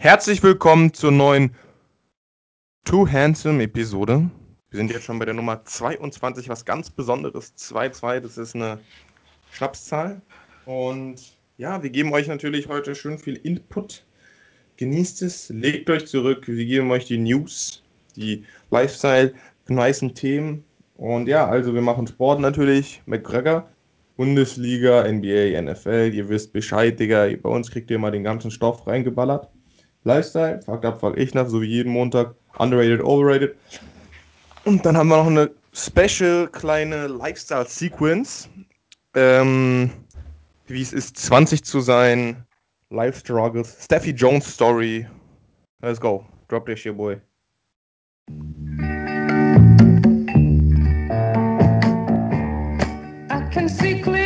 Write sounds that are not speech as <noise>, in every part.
Herzlich willkommen zur neuen Too Handsome Episode. Wir sind jetzt schon bei der Nummer 22, was ganz Besonderes. 2-2, das ist eine Schnapszahl. Und ja, wir geben euch natürlich heute schön viel Input. Genießt es, legt euch zurück. Wir geben euch die News, die Lifestyle, nicen Themen. Und ja, also wir machen Sport natürlich. McGregor, Bundesliga, NBA, NFL. Ihr wisst Bescheid, Digga. Bei uns kriegt ihr mal den ganzen Stoff reingeballert. Lifestyle, fuck up, fuck ich nach, so wie jeden Montag. Underrated, overrated. Und dann haben wir noch eine special kleine Lifestyle-Sequence. Ähm, wie es ist, 20 zu sein. Life Struggles. Steffi Jones Story. Let's go. Drop this shit, boy. I can see clearly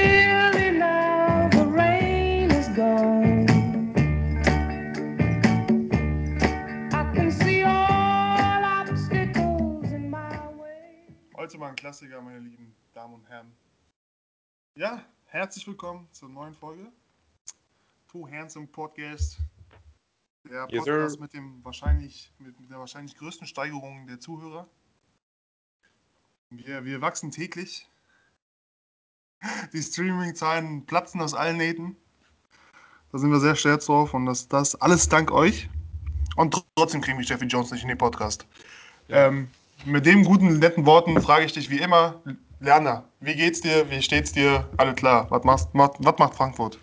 Heute mal ein Klassiker, meine lieben Damen und Herren. Ja, herzlich willkommen zur neuen Folge. Two Handsome Podcast. Der Yes, Podcast sir. mit dem wahrscheinlich, mit der wahrscheinlich größten Steigerung der Zuhörer. Wir, wir wachsen täglich. Die Streaming-Zahlen platzen aus allen Nähten. Da sind wir sehr stolz drauf und das, das alles dank euch. Und tr- trotzdem kriegen wir Jeffy Jones nicht in den Podcast. Ähm, mit den guten, netten Worten frage ich dich wie immer, Lerner, wie geht's dir? Wie steht's dir? Alle klar. Was, machst, macht, was macht Frankfurt?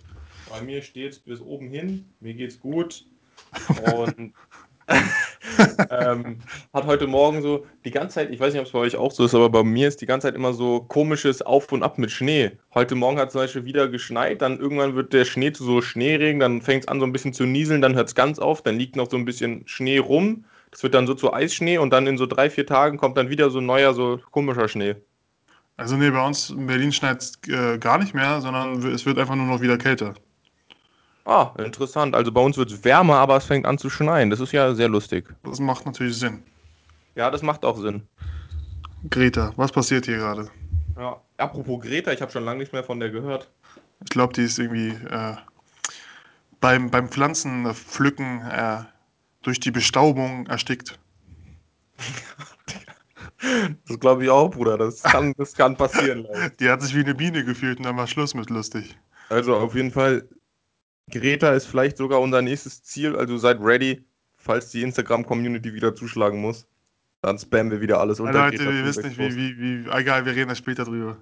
Bei mir steht es bis oben hin. Mir geht's gut. Und <laughs> ähm, hat heute Morgen so die ganze Zeit, ich weiß nicht, ob es bei euch auch so ist, aber bei mir ist die ganze Zeit immer so komisches Auf und Ab mit Schnee. Heute Morgen hat zum Beispiel wieder geschneit, dann irgendwann wird der Schnee zu so Schneeregen, dann fängt es an so ein bisschen zu nieseln, dann hört es ganz auf, dann liegt noch so ein bisschen Schnee rum. Das wird dann so zu Eisschnee und dann in so drei, vier Tagen kommt dann wieder so ein neuer, so komischer Schnee. Also nee, bei uns in Berlin schneit äh, gar nicht mehr, sondern es wird einfach nur noch wieder kälter. Ah, interessant. Also bei uns wird es wärmer, aber es fängt an zu schneien. Das ist ja sehr lustig. Das macht natürlich Sinn. Ja, das macht auch Sinn. Greta, was passiert hier gerade? Ja. Apropos Greta, ich habe schon lange nicht mehr von der gehört. Ich glaube, die ist irgendwie äh, beim, beim Pflanzenpflücken äh, durch die Bestaubung erstickt. Das glaube ich auch, Bruder. Das kann, <laughs> das kann passieren. leider. Die hat sich wie eine Biene gefühlt und dann war Schluss mit lustig. Also auf jeden Fall, Greta ist vielleicht sogar unser nächstes Ziel. Also seid ready, falls die Instagram-Community wieder zuschlagen muss. Dann spammen wir wieder alles unter Leute, Greta ihr wisst nicht, wie, wie, wie, egal, wir reden da später drüber.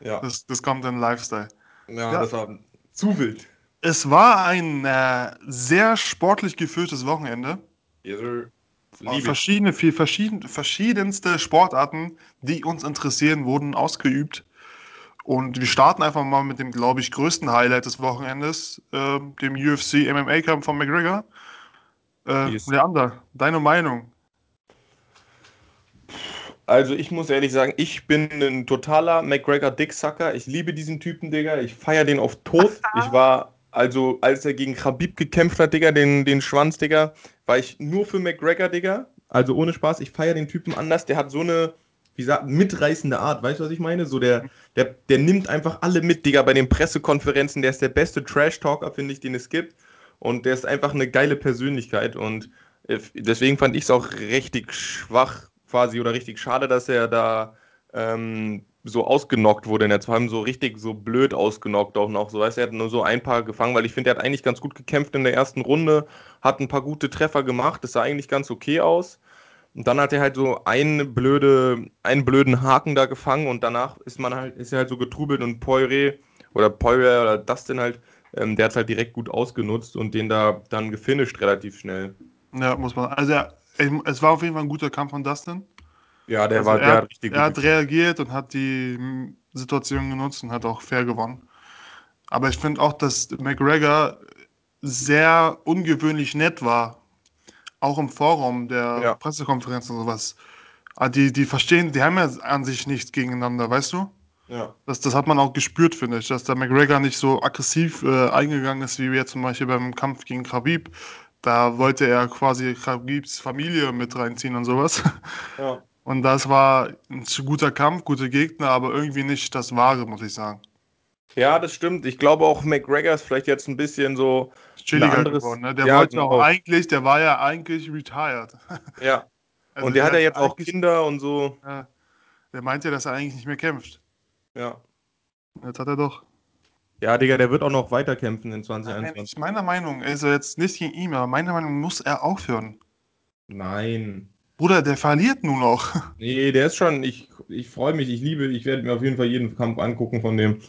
Ja, Das, das kommt in Lifestyle. ja, Ja. das war zu wild. Es war ein äh, sehr sportlich geführtes Wochenende. Yes, sir. Liebe ich. Verschiedene, viel, verschieden, verschiedenste Sportarten, die uns interessieren, wurden ausgeübt. Und wir starten einfach mal mit dem, glaube ich, größten Highlight des Wochenendes, ähm, dem UFC MMA-Kampf von McGregor. Äh, Yes. Leander, deine Meinung? Also ich muss ehrlich sagen, ich bin ein totaler McGregor Dicksucker. Ich liebe diesen Typen, Digga. Ich feiere den auf Tod. Ich war, also als er gegen Khabib gekämpft hat, Digga, den, den Schwanz, Digga, war ich nur für McGregor, Digga. Also ohne Spaß, ich feiere den Typen anders. Der hat so eine, wie sagt, mitreißende Art. Weißt du, was ich meine? So der, der, der nimmt einfach alle mit, Digga, bei den Pressekonferenzen. Der ist der beste Trash-Talker, finde ich, den es gibt. Und der ist einfach eine geile Persönlichkeit. Und äh, deswegen fand ich es auch richtig schwach quasi oder richtig schade, dass er da ähm, so ausgenockt wurde. Und vor allem so richtig so blöd ausgenockt auch noch. So weißt er hat nur so ein paar gefangen, weil ich finde, er hat eigentlich ganz gut gekämpft in der ersten Runde, hat ein paar gute Treffer gemacht, das sah eigentlich ganz okay aus. Und dann hat er halt so einen, blöde, einen blöden Haken da gefangen und danach ist man halt, ist er halt so getrubelt und Poirier oder Poirier oder Dustin halt, ähm, der hat halt direkt gut ausgenutzt und den da dann gefinisht relativ schnell. Ja, muss man. Also, er, es war auf jeden Fall ein guter Kampf von Dustin. Ja, der Also war, er, der hat- hat richtig er hat reagiert und hat die Situation genutzt und hat auch fair gewonnen. Aber ich finde auch, dass McGregor sehr ungewöhnlich nett war. Auch im Forum der Ja. Pressekonferenz und sowas. Ah, Die, die verstehen, die haben ja an sich nichts gegeneinander, weißt du? Ja. Das, das hat man auch gespürt, finde ich, dass der McGregor nicht so aggressiv äh, eingegangen ist, wie jetzt zum Beispiel beim Kampf gegen Khabib. Da wollte er quasi Khabibs Familie mit reinziehen und sowas. ja. <laughs> Und das war ein zu guter Kampf, gute Gegner, aber irgendwie nicht das Wahre, muss ich sagen. Ja, das stimmt. Ich glaube auch McGregor ist vielleicht jetzt ein bisschen so Chilliger anderes- geworden. Ne? Der Ja, wollte genau. auch eigentlich, der war ja eigentlich retired. Ja. <laughs> Also und der hat ja jetzt auch Kinder und so. Ja, der meinte, dass er eigentlich nicht mehr kämpft. Ja. Jetzt hat er doch. Ja, Digga, der wird auch noch weiter kämpfen in Nein, 2021. ich meiner Meinung, also jetzt nicht gegen ihn, aber meiner Meinung muss er aufhören. Nein. Bruder, der verliert nur noch. <laughs> Nee, der ist schon, ich, ich freue mich, ich liebe, ich werde mir auf jeden Fall jeden Kampf angucken von dem.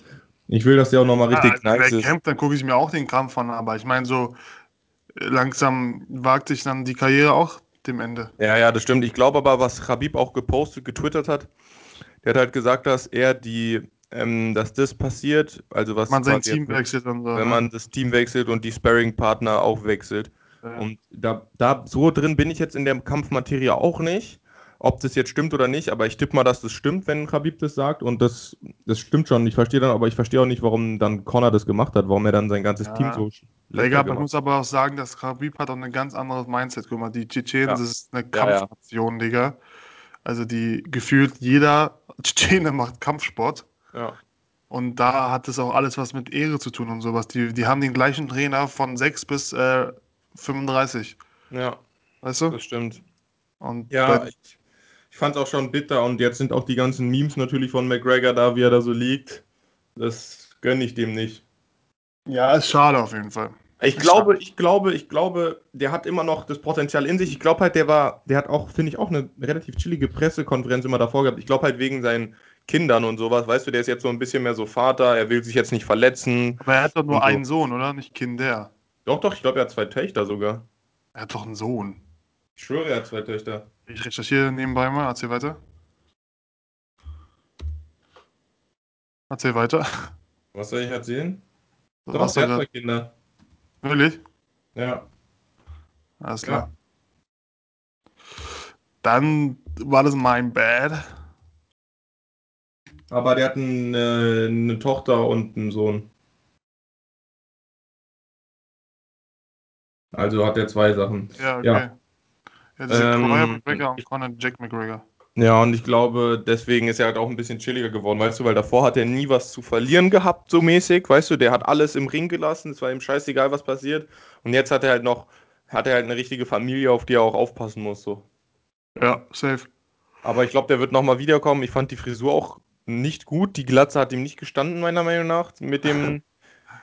Ich will, dass der auch nochmal richtig Ja, nice ist. kämpft, dann gucke ich mir auch den Kampf an, aber ich meine, so äh, langsam wagt sich dann die Karriere auch dem Ende. Ja, ja, das stimmt. Ich glaube aber, was Khabib auch gepostet, getwittert hat, der hat halt gesagt, dass er die, ähm, dass das passiert, also was Man sein Team wechselt und so. wenn ne? man das Team wechselt und die Sparring-Partner auch wechselt. Ja. Und da, da so drin bin ich jetzt in der Kampfmaterie auch nicht, ob das jetzt stimmt oder nicht, aber ich tippe mal, dass das stimmt, wenn Khabib das sagt und das, das stimmt schon. Ich verstehe dann, aber ich verstehe auch nicht, warum dann Conor das gemacht hat, warum er dann sein ganzes Ja. Team so schlechter man muss aber auch sagen, dass Khabib hat auch ein ganz anderes Mindset. Guck mal, die Tschetschenen, Ja. das ist eine. Kampfnation, Digga. Also die gefühlt jeder <laughs> Tschetschene macht Kampfsport. Ja. Und da hat es auch alles was mit Ehre zu tun und sowas. Die, die haben den gleichen Trainer von 6 bis äh, 35. ja, Weißt du? das stimmt. Und Ja, ich, ich fand es auch schon bitter und jetzt sind auch die ganzen Memes natürlich von McGregor da, wie er da so liegt. Das gönne ich dem nicht. ja, ist schade auf jeden Fall. Ich glaube, ich glaube, ich glaube, der hat immer noch das Potenzial in sich. Ich glaube halt, der war, der hat auch, finde ich, auch eine relativ chillige Pressekonferenz immer davor gehabt. Ich glaube halt wegen seinen Kindern und sowas, weißt du, der ist jetzt so ein bisschen mehr so Vater, er will sich jetzt nicht verletzen. Aber er hat doch nur so. einen Sohn, oder? Nicht Kinder. Doch, doch, ich glaube, er hat zwei Töchter sogar. Er hat doch einen Sohn. Ich schwöre, er hat zwei Töchter. Ich recherchiere nebenbei mal. Erzähl weiter. Erzähl weiter. Was soll ich erzählen? Was Doch, du er hat zwei Kinder. Wirklich? Ja. Alles klar. Dann war das mein Bad. Aber der hat ein, äh, eine Tochter und einen Sohn. Also hat er zwei Sachen. Ja, okay. Ja. Ja, das sind Ähm, Conor McGregor und Conor Jack McGregor. Ja, und ich glaube, deswegen ist er halt auch ein bisschen chilliger geworden, weißt du, weil davor hat er nie was zu verlieren gehabt, so mäßig, weißt du, der hat alles im Ring gelassen, es war ihm scheißegal, was passiert. Und jetzt hat er halt noch, hat er halt eine richtige Familie, auf die er auch aufpassen muss, so. Ja, safe. Aber ich glaube, der wird nochmal wiederkommen. Ich fand die Frisur auch nicht gut. Die Glatze hat ihm nicht gestanden, meiner Meinung nach, mit dem, <laughs>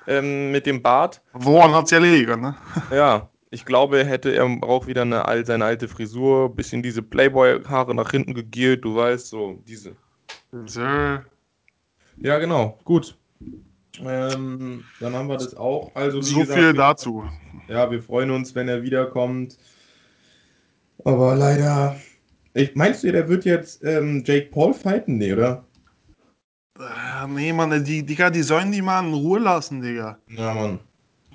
ähm, mit dem Bart. Woran hat's ja liegen, ne? <laughs> Ja, ich glaube, er hätte er braucht wieder eine, seine alte Frisur, bisschen diese Playboy-Haare nach hinten gegelt, du weißt, so diese. Sir. Ja, genau, gut. Ähm, dann haben wir das auch. Also, So gesagt, viel dazu. ja, wir freuen uns, wenn er wiederkommt. Aber leider. Ich, meinst du, der wird jetzt ähm, Jake Paul fighten? Nee, oder? Äh, nee, Mann, die, Digga, die sollen die mal in Ruhe lassen, Digga. Ja, Mann.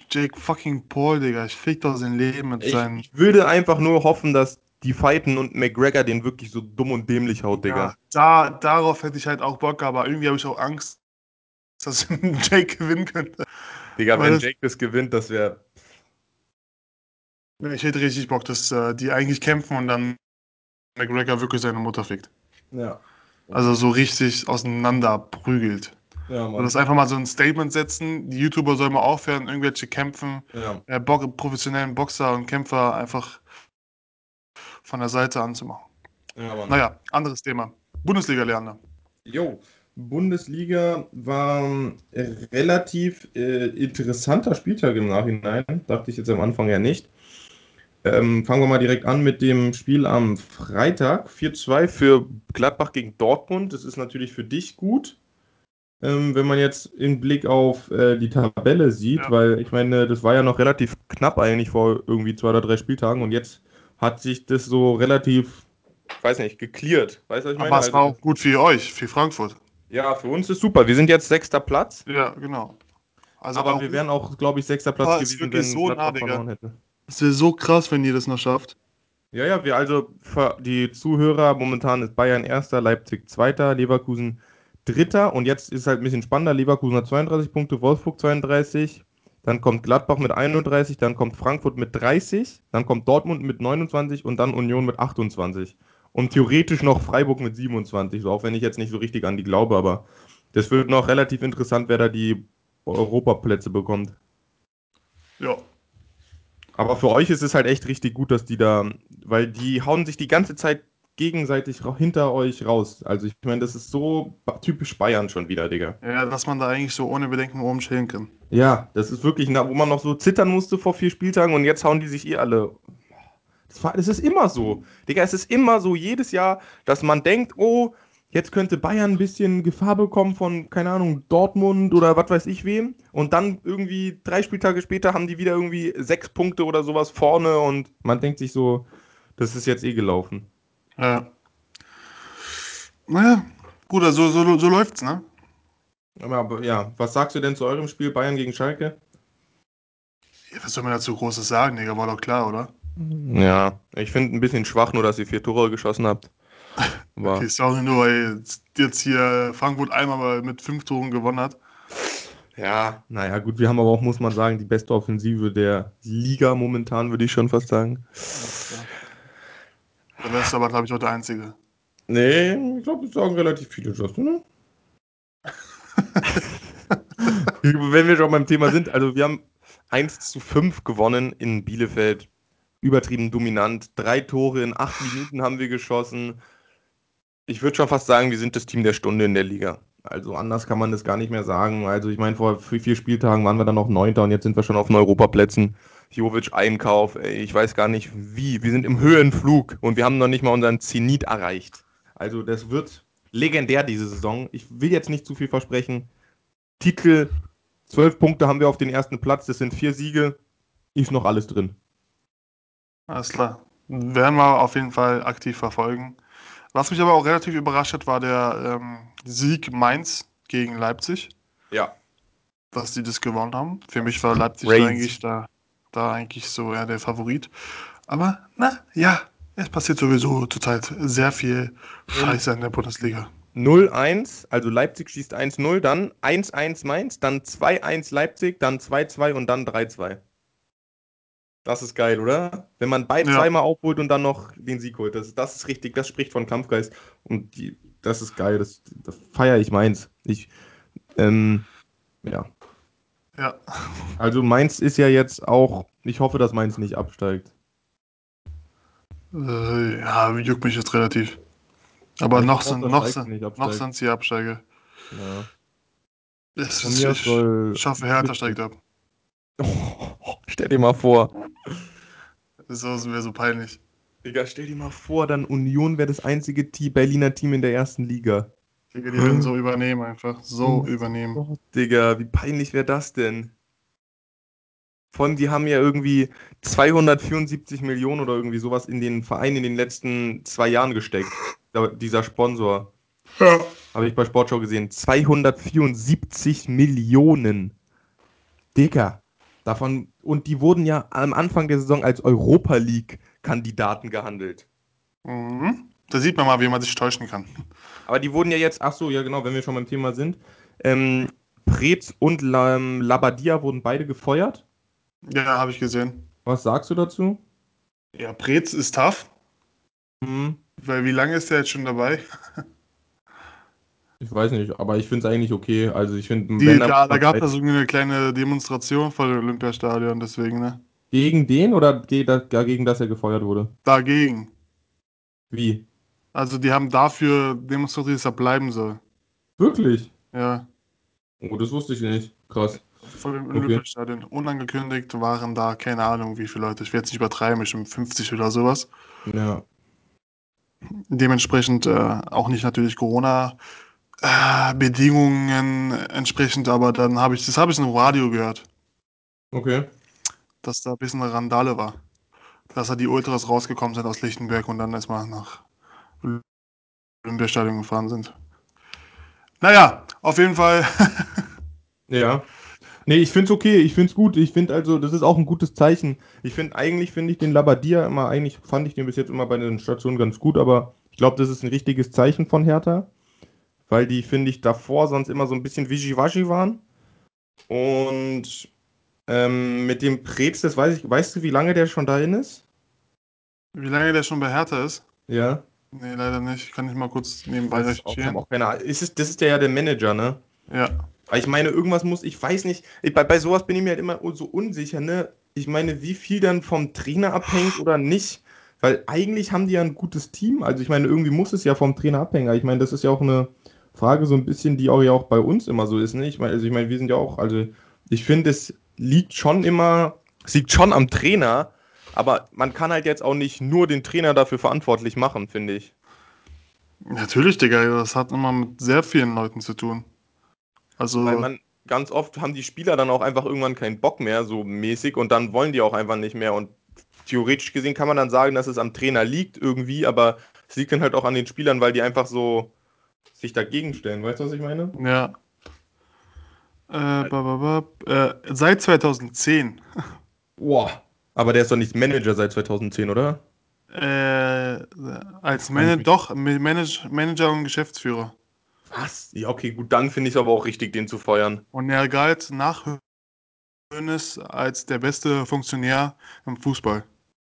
Jake fucking Paul, Digga. Ich fick doch sein Leben mit Ich, seinen. ich würde einfach nur hoffen, dass die fighten und McGregor den wirklich so dumm und dämlich haut, Digga. Ja, da, darauf hätte ich halt auch Bock, aber irgendwie habe ich auch Angst, <laughs> dass <laughs> Jake gewinnen könnte. Digga, Aber wenn Jake das gewinnt, das wäre. Ich hätte richtig Bock, dass äh, die eigentlich kämpfen und dann McGregor wirklich seine Mutter fickt. Ja. Also so richtig auseinander prügelt. Ja, Und Mann. das einfach mal so ein Statement setzen. Die YouTuber sollen mal aufhören, irgendwelche Kämpfen, Ja. äh, professionellen Boxer und Kämpfer einfach von der Seite anzumachen. ja, Mann. Naja, anderes Thema. Bundesliga lernen. Jo, Bundesliga war ein relativ äh, interessanter Spieltag im Nachhinein. Dachte ich jetzt am Anfang ja nicht. Ähm, fangen wir mal direkt an mit dem Spiel am Freitag. 4-2 für Gladbach gegen Dortmund. Das ist natürlich für dich gut, ähm, wenn man jetzt im Blick auf äh, die Tabelle sieht, Ja. weil ich meine, das war ja noch relativ knapp eigentlich vor irgendwie zwei oder drei Spieltagen und jetzt hat sich das so relativ, weiß nicht, geklärt. Weißt du, was ich meine? Aber es war Also- auch gut für euch, für Frankfurt. ja, für uns ist super. Wir sind jetzt sechster Platz. Ja, genau. Also aber wir wären auch, glaube ich, sechster Platz gewesen, wenn so Gladbach verloren hätte. Es wäre so krass, wenn ihr das noch schafft. Ja, ja, wir also für die Zuhörer, momentan ist Bayern erster, Leipzig zweiter, Leverkusen dritter und jetzt ist halt ein bisschen spannender. Leverkusen hat 32 Punkte, Wolfsburg 32, dann kommt Gladbach mit 31, dann kommt Frankfurt mit 30, dann kommt Dortmund mit 29 und dann Union mit 28. Und theoretisch noch Freiburg mit 27, so auch wenn ich jetzt nicht so richtig an die glaube, aber Das wird noch relativ interessant, wer da die Europaplätze bekommt. Ja. Aber für euch ist es halt echt richtig gut, dass die da, weil die hauen sich die ganze Zeit gegenseitig hinter euch raus. Also ich meine, das ist so typisch Bayern schon wieder, Digga. Ja, dass man da eigentlich so ohne Bedenken oben chillen kann. Ja, das ist wirklich, wo man noch so zittern musste vor vier Spieltagen und jetzt hauen die sich eh alle. Das, war, das ist immer so. Digga, es ist immer so, jedes Jahr, dass man denkt, oh, jetzt könnte Bayern ein bisschen Gefahr bekommen von, keine Ahnung, Dortmund oder was weiß ich wem. Und dann irgendwie drei Spieltage später haben die wieder irgendwie sechs Punkte oder sowas vorne und man denkt sich so, das ist jetzt eh gelaufen. Ja. Naja, Bruder, so, so, so läuft's, ne? Aber, aber ja, was sagst du denn zu eurem Spiel Bayern gegen Schalke? Ja, was soll man dazu Großes sagen, Digga? War doch klar, oder? Ja, ich finde ein bisschen schwach, nur dass ihr vier Tore geschossen habt. Aber Okay, sorry, nur weil jetzt- hier Frankfurt einmal mal mit fünf Toren gewonnen hat. ja, naja, gut, wir haben aber auch, muss man sagen, die beste Offensive der Liga momentan, würde ich schon fast sagen. Der Rest aber, glaube ich, auch der Einzige. Nee, ich glaube, das sagen relativ viele, Justin, ne? <laughs> Wenn wir schon beim Thema sind, also wir haben 1 zu 5 gewonnen in Bielefeld. Übertrieben dominant. Drei Tore in acht Minuten haben wir geschossen. Ich würde schon fast sagen, wir sind das Team der Stunde in der Liga. Also anders kann man das gar nicht mehr sagen. Also ich meine, vor vier Spieltagen waren wir dann noch Neunter und jetzt sind wir schon auf den Europaplätzen. Jovic Einkauf, ey, ich weiß gar nicht wie. Wir sind im Höhenflug und wir haben noch nicht mal unseren Zenit erreicht. Also das wird legendär diese Saison. Ich will jetzt nicht zu viel versprechen. Titel, zwölf Punkte haben wir auf den ersten Platz, das sind vier Siege. Ist noch alles drin. Alles klar. Werden wir auf jeden Fall aktiv verfolgen. Was mich aber auch relativ überrascht hat, war der ähm, Sieg Mainz gegen Leipzig, Ja. dass die das gewonnen haben. Für mich war Leipzig da eigentlich, da, da eigentlich so eher der Favorit. Aber na ja, es passiert sowieso zurzeit sehr viel Scheiße in der Bundesliga. 0-1, also Leipzig schießt 1-0, dann 1-1 Mainz, dann 2-1 Leipzig, dann 2-2 und dann 3-2. Das ist geil, oder? Wenn man beide Ja. zweimal aufholt und dann noch den Sieg holt. Das, das ist richtig, das spricht von Kampfgeist. Und die, das ist geil, das, das feiere ich Mainz. Ich, ähm, ja. Ja, Also Mainz ist ja jetzt auch, ich hoffe, dass Mainz nicht absteigt. äh, ja, juckt mich jetzt relativ. Aber Ich noch glaub, sind, noch sind, noch sind sie Absteiger. Ja. Es ist, ich soll- schaffe, Hertha steigt ab. <laughs> stell dir mal vor. So wäre so peinlich. Digga, stell dir mal vor, dann Union wäre das einzige Team, Berliner Team in der ersten Liga. Digga, Die würden so übernehmen einfach. So übernehmen. Gott, Digga, wie peinlich wäre das denn? Von die haben ja irgendwie 274 Millionen oder irgendwie sowas in den Verein in den letzten zwei Jahren gesteckt. Dieser Sponsor. Ja. Habe ich bei Sportschau gesehen. 274 Millionen. Digga. Davon, und die wurden ja am Anfang der Saison als Europa League-Kandidaten gehandelt. Mhm. Da sieht man mal, wie man sich täuschen kann. Aber die wurden ja jetzt, ach so, ja genau, wenn wir schon beim Thema sind. Ähm, Preetz und Lam- Labadia wurden beide gefeuert. Ja, habe ich gesehen. Was sagst du dazu? Ja, Preetz ist tough. Hm, Weil wie lange ist der jetzt schon dabei? Ich weiß nicht, aber ich finde es eigentlich okay. Also ich finde, da da gab es so eine kleine Demonstration vor dem Olympiastadion, deswegen, ne? gegen den oder ge- da- dagegen, dass er gefeuert wurde? Dagegen. Wie? Also die haben dafür demonstriert, dass er bleiben soll. Wirklich? Ja. Oh, das wusste ich nicht. Krass. Vor dem Okay. Olympiastadion. Unangekündigt waren da, keine Ahnung, wie viele Leute. Ich werde es nicht übertreiben, bestimmt 50 oder sowas. Ja. Dementsprechend äh, auch nicht natürlich Corona. Äh, Bedingungen entsprechend, aber dann habe ich, das habe ich im Radio gehört, Okay. dass da ein bisschen eine Randale war. Dass da die Ultras rausgekommen sind aus Lichtenberg und dann erstmal nach Olympiastadion gefahren sind. Naja, auf jeden Fall. <laughs> Ja. Nee, ich finde es okay, ich finde es gut. Ich finde also, das ist auch ein gutes Zeichen. Ich finde, eigentlich finde ich den Labadia immer, eigentlich fand ich den bis jetzt immer bei den Stationen ganz gut, aber ich glaube, das ist ein richtiges Zeichen von Hertha, weil die, finde ich, davor sonst immer so ein bisschen wischiwaschi waren. Und ähm, mit dem Preetz, das weiß ich, weißt du, wie lange der schon dahin ist? Wie lange der schon bei Hertha ist? Ja. Nee, leider nicht. Kann ich mal kurz nebenbei Das ist auch, recherchieren. auch keine Ahnung. Ist es, das ist der ja der Manager, ne? Ja. Ich meine, irgendwas muss, ich weiß nicht, ich, bei, bei sowas bin ich mir halt immer so unsicher, ne? Ich meine, wie viel dann vom Trainer abhängt oder nicht. Weil eigentlich haben die ja ein gutes Team. Also ich meine, irgendwie muss es ja vom Trainer abhängen. Ich meine, das ist ja auch eine Frage so ein bisschen, die auch ja auch bei uns immer so ist, ne? Ich meine, also ich meine, wir sind ja auch, also ich finde, es liegt schon immer, es liegt schon am Trainer, aber man kann halt jetzt auch nicht nur den Trainer dafür verantwortlich machen, finde ich. Natürlich, Digga, das hat immer mit sehr vielen Leuten zu tun. Also, Weil man ganz oft haben die Spieler dann auch einfach irgendwann keinen Bock mehr, so mäßig, und dann wollen die auch einfach nicht mehr. Und theoretisch gesehen kann man dann sagen, dass es am Trainer liegt irgendwie, aber es liegt dann halt auch an den Spielern, weil die einfach so sich dagegen stellen. Weißt du, was ich meine? ja. Äh, ba, ba, ba, äh, seit 2010 Boah. Aber der ist doch nicht Manager seit 2010, oder? äh, als kann Mana ich mich- doch Manage Manager und Geschäftsführer. Was? Ja, okay, gut, dann finde ich es aber auch richtig, den zu feuern. Und er galt nach Hoeneß als der beste Funktionär im Fußball.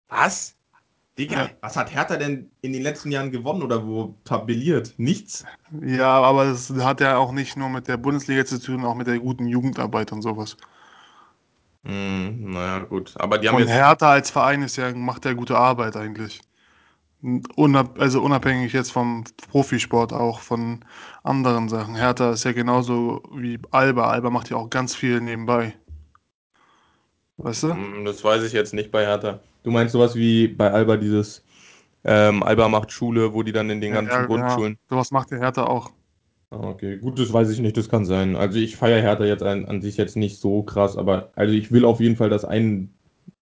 Was? Digga, Ja. was hat Hertha denn in den letzten Jahren gewonnen oder wo tabelliert? Nichts? Ja, aber das hat ja auch nicht nur mit der Bundesliga zu tun, auch mit der guten Jugendarbeit und sowas. Hm, naja, gut. Aber die haben Und jetzt. Hertha als Verein ist ja, macht ja gute Arbeit eigentlich. Unab also unabhängig jetzt vom Profisport, auch von anderen Sachen. Hertha ist ja genauso wie Alba. Alba macht ja auch ganz viel nebenbei. Weißt du? Hm, Das weiß ich jetzt nicht bei Hertha. Du meinst sowas wie bei Alba dieses ähm, Alba macht Schule, wo die dann in den ganzen ja, Grundschulen. Sowas macht der Hertha auch. Ah, okay, gut, das weiß ich nicht, das kann sein. Also ich feiere Hertha jetzt an, an sich jetzt nicht so krass, aber also ich will auf jeden Fall, dass ein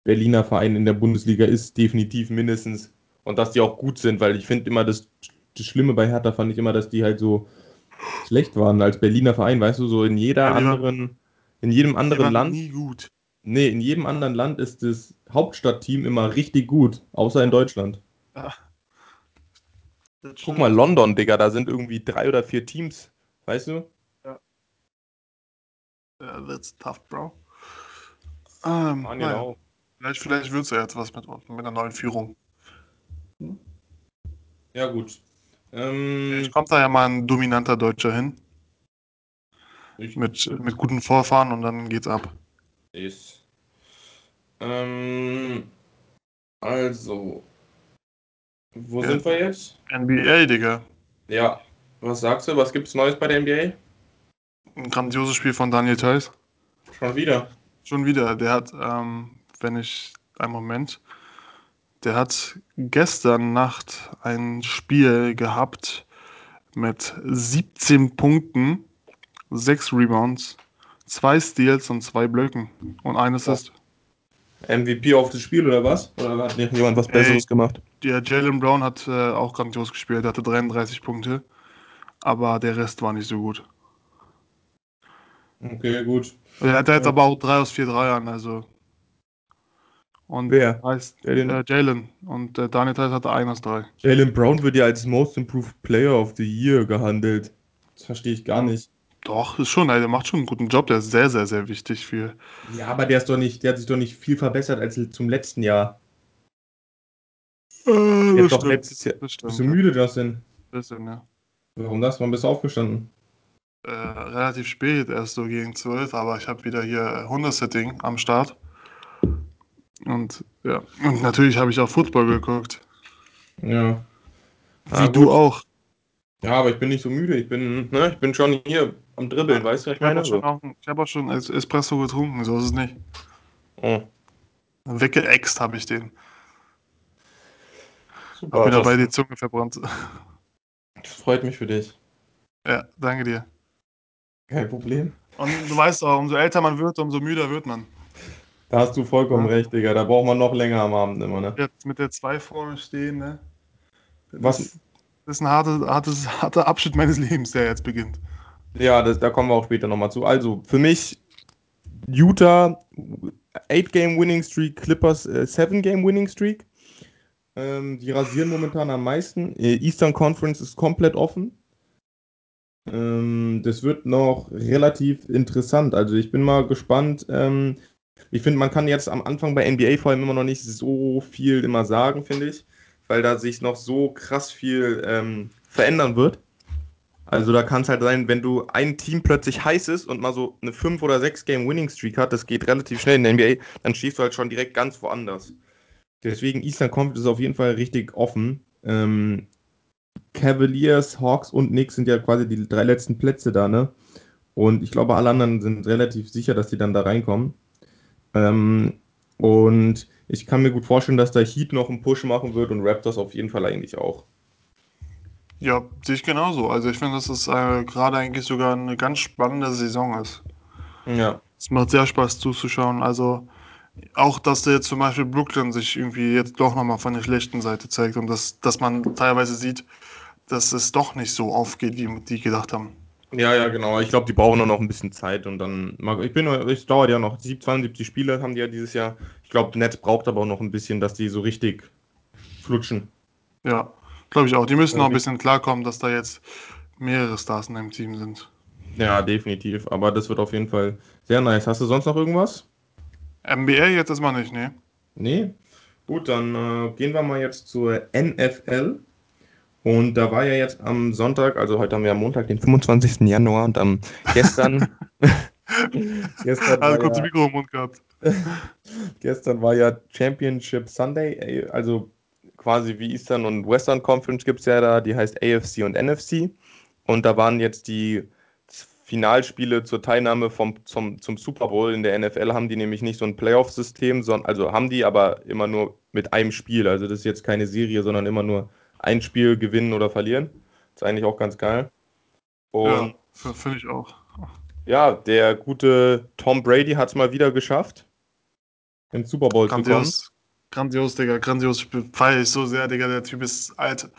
Berliner Verein in der Bundesliga ist, definitiv mindestens. Und dass die auch gut sind, weil ich finde immer, das, das Schlimme bei Hertha fand ich immer, dass die halt so schlecht waren als Berliner Verein, weißt du, so in jeder Ja, anderen, in jedem anderen Land. nie gut. Nee, in jedem anderen Land ist das Hauptstadtteam immer richtig gut, außer in Deutschland. Guck mal, London, Digga, da sind irgendwie drei oder vier Teams, weißt du? Ja, that's tough, bro. Ähm, Ah, genau. vielleicht vielleicht wird es ja jetzt was mit, mit einer neuen Führung. Ja, gut. Ähm, Vielleicht kommt da ja mal ein dominanter Deutscher hin. Mit, mit guten Vorfahren und dann geht's ab. ist. Ähm, also, wo Ja. sind wir jetzt? NBA, Digga. Ja, was sagst du? Was gibt's Neues bei der NBA? Ein grandioses Spiel von Daniel Theiss. Schon wieder. Schon wieder. Der hat, ähm, wenn ich, einen Moment, der hat gestern Nacht ein Spiel gehabt mit 17 Punkten, 6 Rebounds, 2 Steals und 2 Blöcken und ein Assist. MVP auf das Spiel oder was? Oder hat nicht jemand was Besseres Ey. gemacht? Der Jalen Brown hat äh, auch grandios gespielt, er hatte 33 Punkte, aber der Rest war nicht so gut. Okay, gut. Er hat jetzt Ja. aber auch 3 aus 4 Dreiern, also. Und Wer? heißt Jalen? äh, Jalen. Und äh, Daniel Theiss hatte 1 aus 3. Jalen Brown wird ja als Most Improved Player of the Year gehandelt. Das verstehe ich gar nicht. Doch, ist schon, der macht schon einen guten Job, der ist sehr, sehr, sehr wichtig für. Ja, aber der ist doch nicht, der hat sich doch nicht viel verbessert als zum letzten Jahr. Äh, Der ist doch letztes Jahr. Das stimmt. Bist du müde, Justin? Bisschen, ja. Warum das? Wann bist du aufgestanden? Äh, relativ spät, erst so gegen 12, aber ich habe wieder hier Hundesetting am Start. Und ja, und natürlich habe ich auch Football geguckt. Ja. Wie Ah, du auch. Ja, aber ich bin nicht so müde. Ich bin, ne, ich bin schon hier am Dribbeln, weißt du, ich Ich habe meine? auch, schon So. auch, ich hab auch schon Es- Espresso getrunken, so ist es nicht. Oh, Weggeext habe ich den. super. Hab wieder das, bei die Zunge verbrannt. das freut mich für dich. Ja, danke dir. Kein Problem. Und du weißt auch, umso älter man wird, umso müder wird man. Da hast du vollkommen Ja. recht, Digga. Da braucht man noch länger am Abend immer, ne? Jetzt mit der 2 vor mir stehen, ne? Das Was? ist- Das ist ein harter, hartes, harter Abschnitt meines Lebens, der jetzt beginnt. Ja, das, da kommen wir auch später nochmal zu. Also, für mich Utah 8-Game Winning Streak, Clippers äh, 7-Game Winning Streak. Ähm, die rasieren momentan am meisten. Äh, Eastern Conference ist komplett offen. Ähm, das wird noch relativ interessant. Also ich bin mal gespannt. Ähm, ich finde, man kann jetzt am Anfang bei NBA vor allem immer noch nicht so viel immer sagen, finde ich. weil da sich noch so krass viel ähm, verändern wird. Also da kann es halt sein, wenn du ein Team plötzlich heiß ist und mal so eine 5 oder 6 Game Winning Streak hat, das geht relativ schnell in der NBA, dann stehst du halt schon direkt ganz woanders. Deswegen Eastern Conference ist auf jeden Fall richtig offen. Ähm, Cavaliers, Hawks und Knicks sind ja quasi die drei letzten Plätze da, ne? Und ich glaube, alle anderen sind relativ sicher, dass die dann da reinkommen. Ähm, und ich kann mir gut vorstellen, dass da Heat noch einen Push machen wird und Raptors auf jeden Fall eigentlich auch. Ja, sehe ich genauso. Also ich finde, dass es äh, gerade eigentlich sogar eine ganz spannende Saison ist. Ja. Es macht sehr Spaß zuzuschauen. Also auch, dass der jetzt zum Beispiel Brooklyn sich irgendwie jetzt doch nochmal von der schlechten Seite zeigt und dass, dass man teilweise sieht, dass es doch nicht so aufgeht, wie die gedacht haben. Ja, ja, genau. Ich glaube, die brauchen nur noch ein bisschen Zeit und dann. mag- Ich bin, es dauert ja noch. 72 Spiele haben die ja dieses Jahr. Ich glaube, Netz braucht aber auch noch ein bisschen, dass die so richtig flutschen. Ja, glaube ich auch. Die müssen noch ein bisschen klarkommen, dass da jetzt mehrere Stars in einem Team sind. Ja, definitiv. Aber das wird auf jeden Fall sehr nice. Hast du sonst noch irgendwas? NBA jetzt erstmal nicht, ne? Nee? Gut, dann äh, gehen wir mal jetzt zur NFL. Und da war ja jetzt am Sonntag, also heute haben wir am Montag, den 25. Januar und am gestern. <laughs> gestern, Also kurz ja, Mikro im Mund gehabt. <laughs> gestern war ja Championship Sunday, also quasi wie Eastern und Western Conference gibt es ja da, die heißt AFC und NFC. Und da waren jetzt die Finalspiele zur Teilnahme vom, zum, zum Super Bowl. In der NFL haben die nämlich nicht so ein Playoff-System, sondern, also haben die, aber immer nur mit einem Spiel. Also das ist jetzt keine Serie, sondern immer nur ein Spiel gewinnen oder verlieren. ist eigentlich auch ganz geil. Und Ja, finde ich auch. ja, der gute Tom Brady hat es mal wieder geschafft, ins Super Bowl zu kommen. Grandios. Grandios, Digga. Grandios. Ich feiere ich so sehr, Digga. Der Typ ist alt,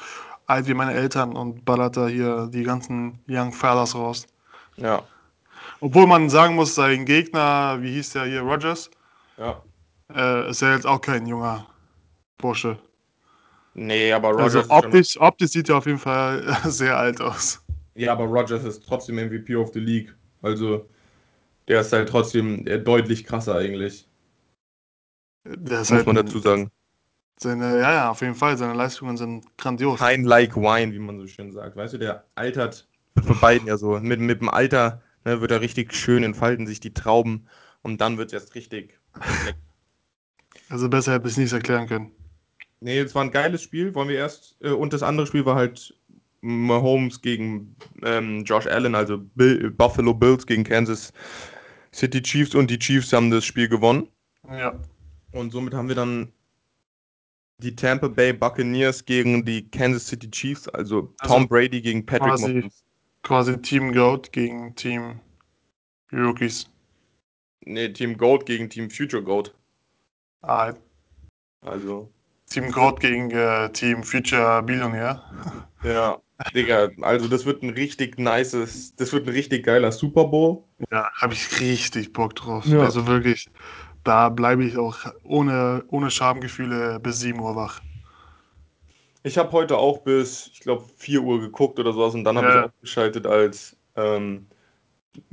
alt wie meine Eltern und ballert da hier die ganzen Young Fellas raus. Ja, Obwohl man sagen muss, sein Gegner, wie hieß der hier, Rogers, ja. äh, ist ja jetzt auch kein junger Bursche. Nee, aber Rogers Also ist schon, optisch, optisch sieht er auf jeden Fall <laughs> sehr alt aus. ja, aber Rogers ist trotzdem MVP of the League. Also der ist halt trotzdem deutlich krasser eigentlich, Der ist muss halt man dazu sagen. Seine, ja, ja, auf jeden Fall. Seine Leistungen sind grandios. Kein like wine, wie man so schön sagt. Weißt du, der altert für beiden ja so. Mit, mit dem Alter ne, wird er richtig schön, entfalten sich die Trauben und dann wird es erst richtig. <laughs> Also besser hätte ich es nicht erklären können. Nee, es war ein geiles Spiel. Wollen wir erst. Äh, und das andere Spiel war halt Mahomes gegen ähm, Josh Allen, also Bill, Buffalo Bills gegen Kansas City Chiefs und die Chiefs haben das Spiel gewonnen. Ja. Und somit haben wir dann die Tampa Bay Buccaneers gegen die Kansas City Chiefs, also Also Tom Brady gegen Patrick quasi- Mahomes. Quasi Team Goat gegen Team Rookies. Nee, Team Goat gegen Team Future Goat. Ah, Also, Team Goat gegen äh, Team Future Billionaire. ja, Digga, also das wird ein richtig nices, das wird ein richtig geiler Super Bowl. Ja, habe ich richtig Bock drauf. Ja. Also wirklich, da bleibe ich auch ohne, ohne Schamgefühle bis 7 Uhr wach. Ich habe heute auch bis, ich glaube, 4 Uhr geguckt oder sowas und dann habe Ja. ich abgeschaltet, als ähm,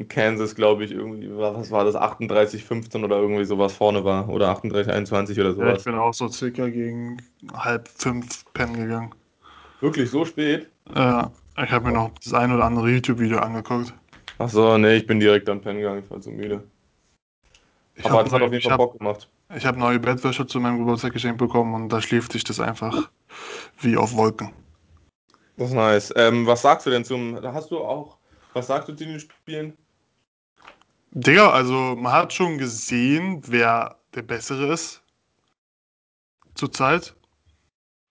Kansas, glaube ich, irgendwie, was war das, 38, 15 oder irgendwie sowas vorne war. Oder 38, 21 oder Ja, ich sowas. bin auch so circa gegen halb fünf pennen gegangen. Wirklich so spät? Äh, ich habe mir noch das ein oder andere YouTube-Video angeguckt. Ach so, nee, ich bin direkt am Pennen gegangen, ich war zu müde. Ich Aber habe das hat auf jeden Fall hab, Bock gemacht. ich hab neue Bettwäsche zu meinem Geburtstag geschenkt bekommen und da schläft sich das einfach wie auf Wolken. Das ist nice. Ähm, was sagst du denn zum, da hast du auch, was sagst du zu den Spielen? Digga, also man hat schon gesehen, wer der Bessere ist zurzeit.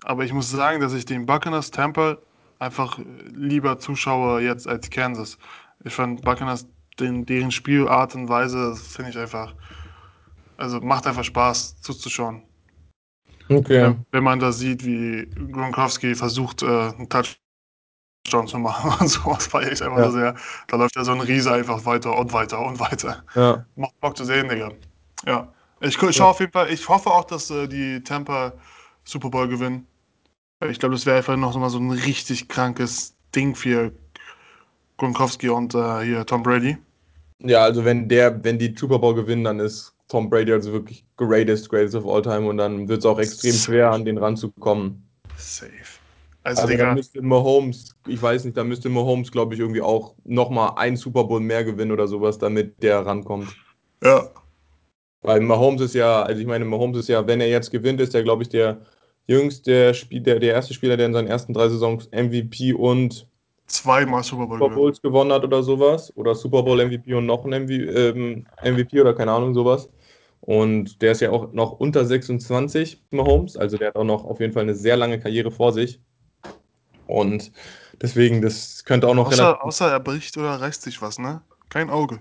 Aber ich muss sagen, dass ich den Buccaneers Tampa einfach lieber zuschaue jetzt als Kansas. Ich fand Buccaneers, den, deren Spielart und Weise, das finde ich einfach, also macht einfach Spaß zuzuschauen. Okay. Wenn, wenn man da sieht, wie Gronkowski versucht, äh, einen Touchdown zu machen <laughs> und sowas, feiere ich einfach Ja. sehr. Da läuft ja so ein Riese einfach weiter und weiter und weiter. Ja. Macht Bock zu sehen, Digga. Ja. Ich gu- schaue auf jeden Fall, ich hoffe auch, dass äh, die Tampa Super Bowl gewinnen. Ich glaube, das wäre einfach noch mal so ein richtig krankes Ding für Gronkowski und äh, hier Tom Brady. Ja, also wenn der, wenn die Super Bowl gewinnen, dann ist Tom Brady also wirklich greatest, greatest of all time und dann wird es auch extrem schwer, an den ranzukommen. safe. Also, Also da müsste Mahomes, ich weiß nicht, da müsste Mahomes, glaube ich, irgendwie auch nochmal einen Super Bowl mehr gewinnen oder sowas, damit der rankommt. ja. Weil Mahomes ist ja, also ich meine, Mahomes ist ja, wenn er jetzt gewinnt, ist er, glaube ich, der jüngste Spiel, der, der erste Spieler, der in seinen ersten drei Saisons MVP und Zweimal Super Bowl Super. Bowls gewonnen hat oder sowas. Oder Super Bowl MVP und noch ein MV, ähm, MVP oder keine Ahnung, sowas. Und der ist ja auch noch unter 26, Mahomes. Also der hat auch noch auf jeden Fall eine sehr lange Karriere vor sich. Und deswegen, das könnte auch noch Außer, außer er bricht oder reißt sich was, ne? Kein Auge.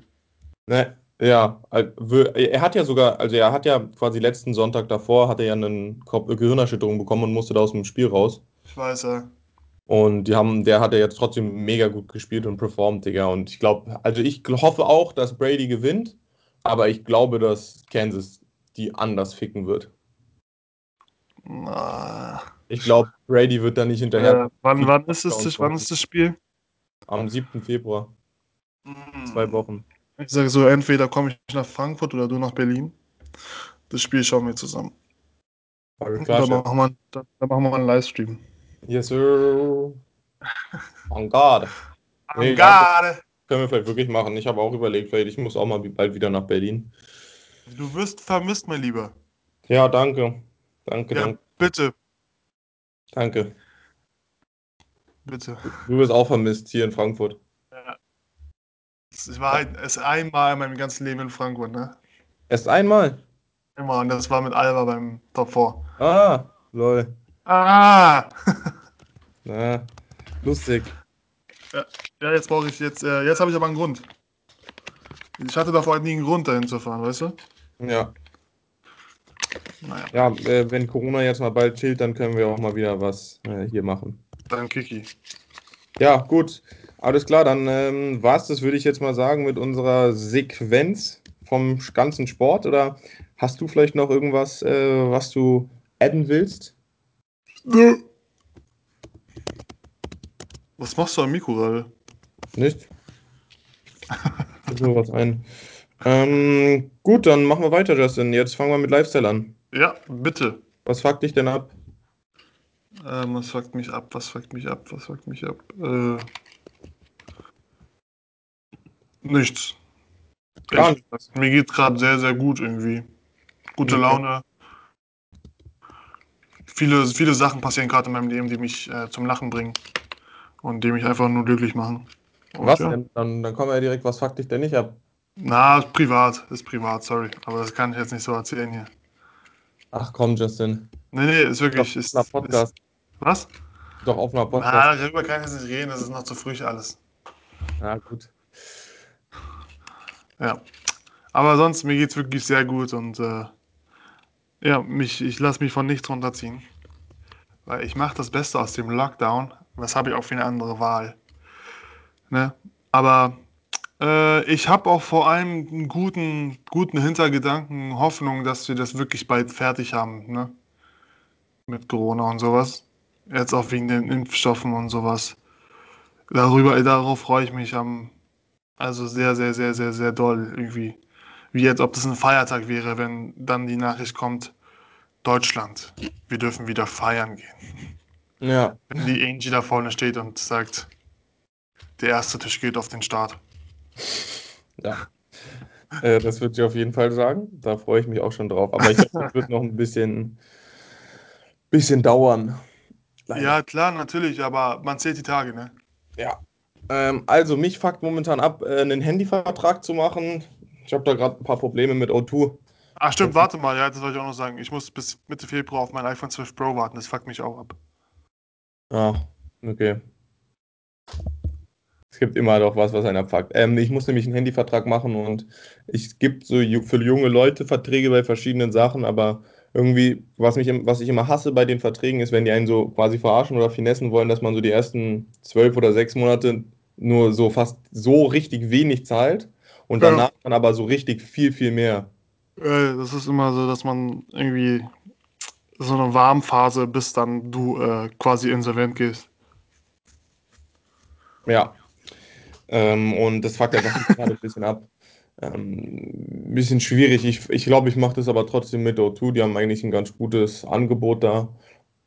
Ne, ja, er hat ja sogar, also er hat ja quasi letzten Sonntag davor, hat er ja eine Kopf- Gehirnerschütterung bekommen und musste da aus dem Spiel raus. Ich weiß, äh, Und die haben, der hat ja jetzt trotzdem mega gut gespielt und performt, Digga. Und ich glaube, also ich hoffe auch, dass Brady gewinnt, aber ich glaube, dass Kansas die anders ficken wird. na, Ich glaube, Brady wird da nicht hinterher. äh, wann, wann, ist es, wann ist das Spiel? Am 7. Februar, Hm. zwei Wochen. Ich sage so, entweder komme ich nach Frankfurt oder du nach Berlin. Das Spiel schauen wir zusammen. Klar, dann Chef. machen, wir, dann machen wir einen Livestream. Yes, sir. On God. <laughs> Nee, Angade. Können wir vielleicht wirklich machen. Ich habe auch überlegt, vielleicht ich muss auch mal bald wieder nach Berlin. Du wirst vermisst, mein Lieber. Ja, danke. Danke, Ja, danke, bitte, danke. bitte. Du wirst auch vermisst hier in Frankfurt. Ich war halt erst einmal in meinem ganzen Leben in Frankfurt, ne? Erst einmal. Immer. Und das war mit Alba beim Top 4. Ah, lol. Ah! <laughs> Na, lustig. Ja, jetzt brauche ich jetzt. Äh, jetzt habe ich aber einen Grund. Ich hatte davor halt nie einen Grund, dahin zu fahren, weißt du? Ja, Naja, ja äh, wenn Corona jetzt mal bald chillt, dann können wir auch mal wieder was äh, hier machen. dann Kiki. Ja, gut. Alles klar, dann ähm, war es das, würde ich jetzt mal sagen, mit unserer Sequenz vom ganzen Sport. Oder hast du vielleicht noch irgendwas, äh, was du adden willst? Nö. Was machst du am Mikro gerade? Nicht? <laughs> Fällt mir was ein. Ähm, gut, dann machen wir weiter, Justin. Jetzt fangen wir mit Lifestyle an. Ja, bitte. Was fuckt dich denn ab? Ähm, was fuckt mich ab? Was fuckt mich ab? Was fuckt mich ab? Äh, nichts. Gar Echt. Mir geht gerade sehr, sehr gut irgendwie. Gute Okay. Laune. Viele, viele Sachen passieren gerade in meinem Leben, die mich äh, zum Lachen bringen und die mich einfach nur glücklich machen. Und Was ja. denn? Dann, dann kommen wir ja direkt, was fuckt dich denn nicht ab? Na, ist privat, ist privat, sorry. Aber das kann ich jetzt nicht so erzählen hier. Ach komm, Justin. Nee, nee, ist wirklich. Doch, Ist, auf einer Podcast. Ist, was? Doch auf einer Na, Podcast. darüber kann ich jetzt nicht reden, das ist noch zu früh alles. Ja, gut. Ja. Aber sonst, mir geht's wirklich sehr gut und äh, ja, mich, ich lasse mich von nichts runterziehen. Weil ich mache das Beste aus dem Lockdown. Was habe ich auch für eine andere Wahl? Ne? Aber äh, ich habe auch vor allem einen guten, guten Hintergedanken, Hoffnung, dass wir das wirklich bald fertig haben, ne? Mit Corona und sowas. Jetzt auch wegen den Impfstoffen und sowas. Darüber, darauf freue ich mich am, also sehr, sehr, sehr, sehr, sehr doll irgendwie. Wie jetzt, ob das ein Feiertag wäre, wenn dann die Nachricht kommt, Deutschland, wir dürfen wieder feiern gehen. Ja, Wenn die Angie da vorne steht und sagt, der erste Tisch geht auf den Start. Ja. Äh, das wird sie auf jeden Fall sagen. Da freue ich mich auch schon drauf. Aber ich glaube, das wird noch ein bisschen, bisschen dauern. Leider. Ja, klar, natürlich, aber man zählt die Tage, ne? Ja. Ähm, also, mich fuckt momentan ab, äh, einen Handyvertrag zu machen. Ich habe da gerade ein paar Probleme mit O2. Ach stimmt, warte mal, ja, das wollte ich auch noch sagen. Ich muss bis Mitte Februar auf mein iPhone 12 Pro warten, das fuckt mich auch ab. Ah, okay. Es gibt immer doch was, was einen abfuckt. Ähm, ich muss nämlich einen Handyvertrag machen und es gibt so für junge Leute Verträge bei verschiedenen Sachen, aber irgendwie, was mich, was ich immer hasse bei den Verträgen, ist, wenn die einen so quasi verarschen oder finessen wollen, dass man so die ersten zwölf oder sechs Monate nur so fast so richtig wenig zahlt und Ja. danach dann aber so richtig viel, viel mehr. Das ist immer so, dass man irgendwie so eine Warmphase, bis dann du äh, quasi insolvent gehst. Ja. Ähm, und das fuckt einfach gerade ein bisschen ab. Ähm, bisschen schwierig. Ich glaube, ich, glaub, ich mache das aber trotzdem mit O2. Die haben eigentlich ein ganz gutes Angebot da.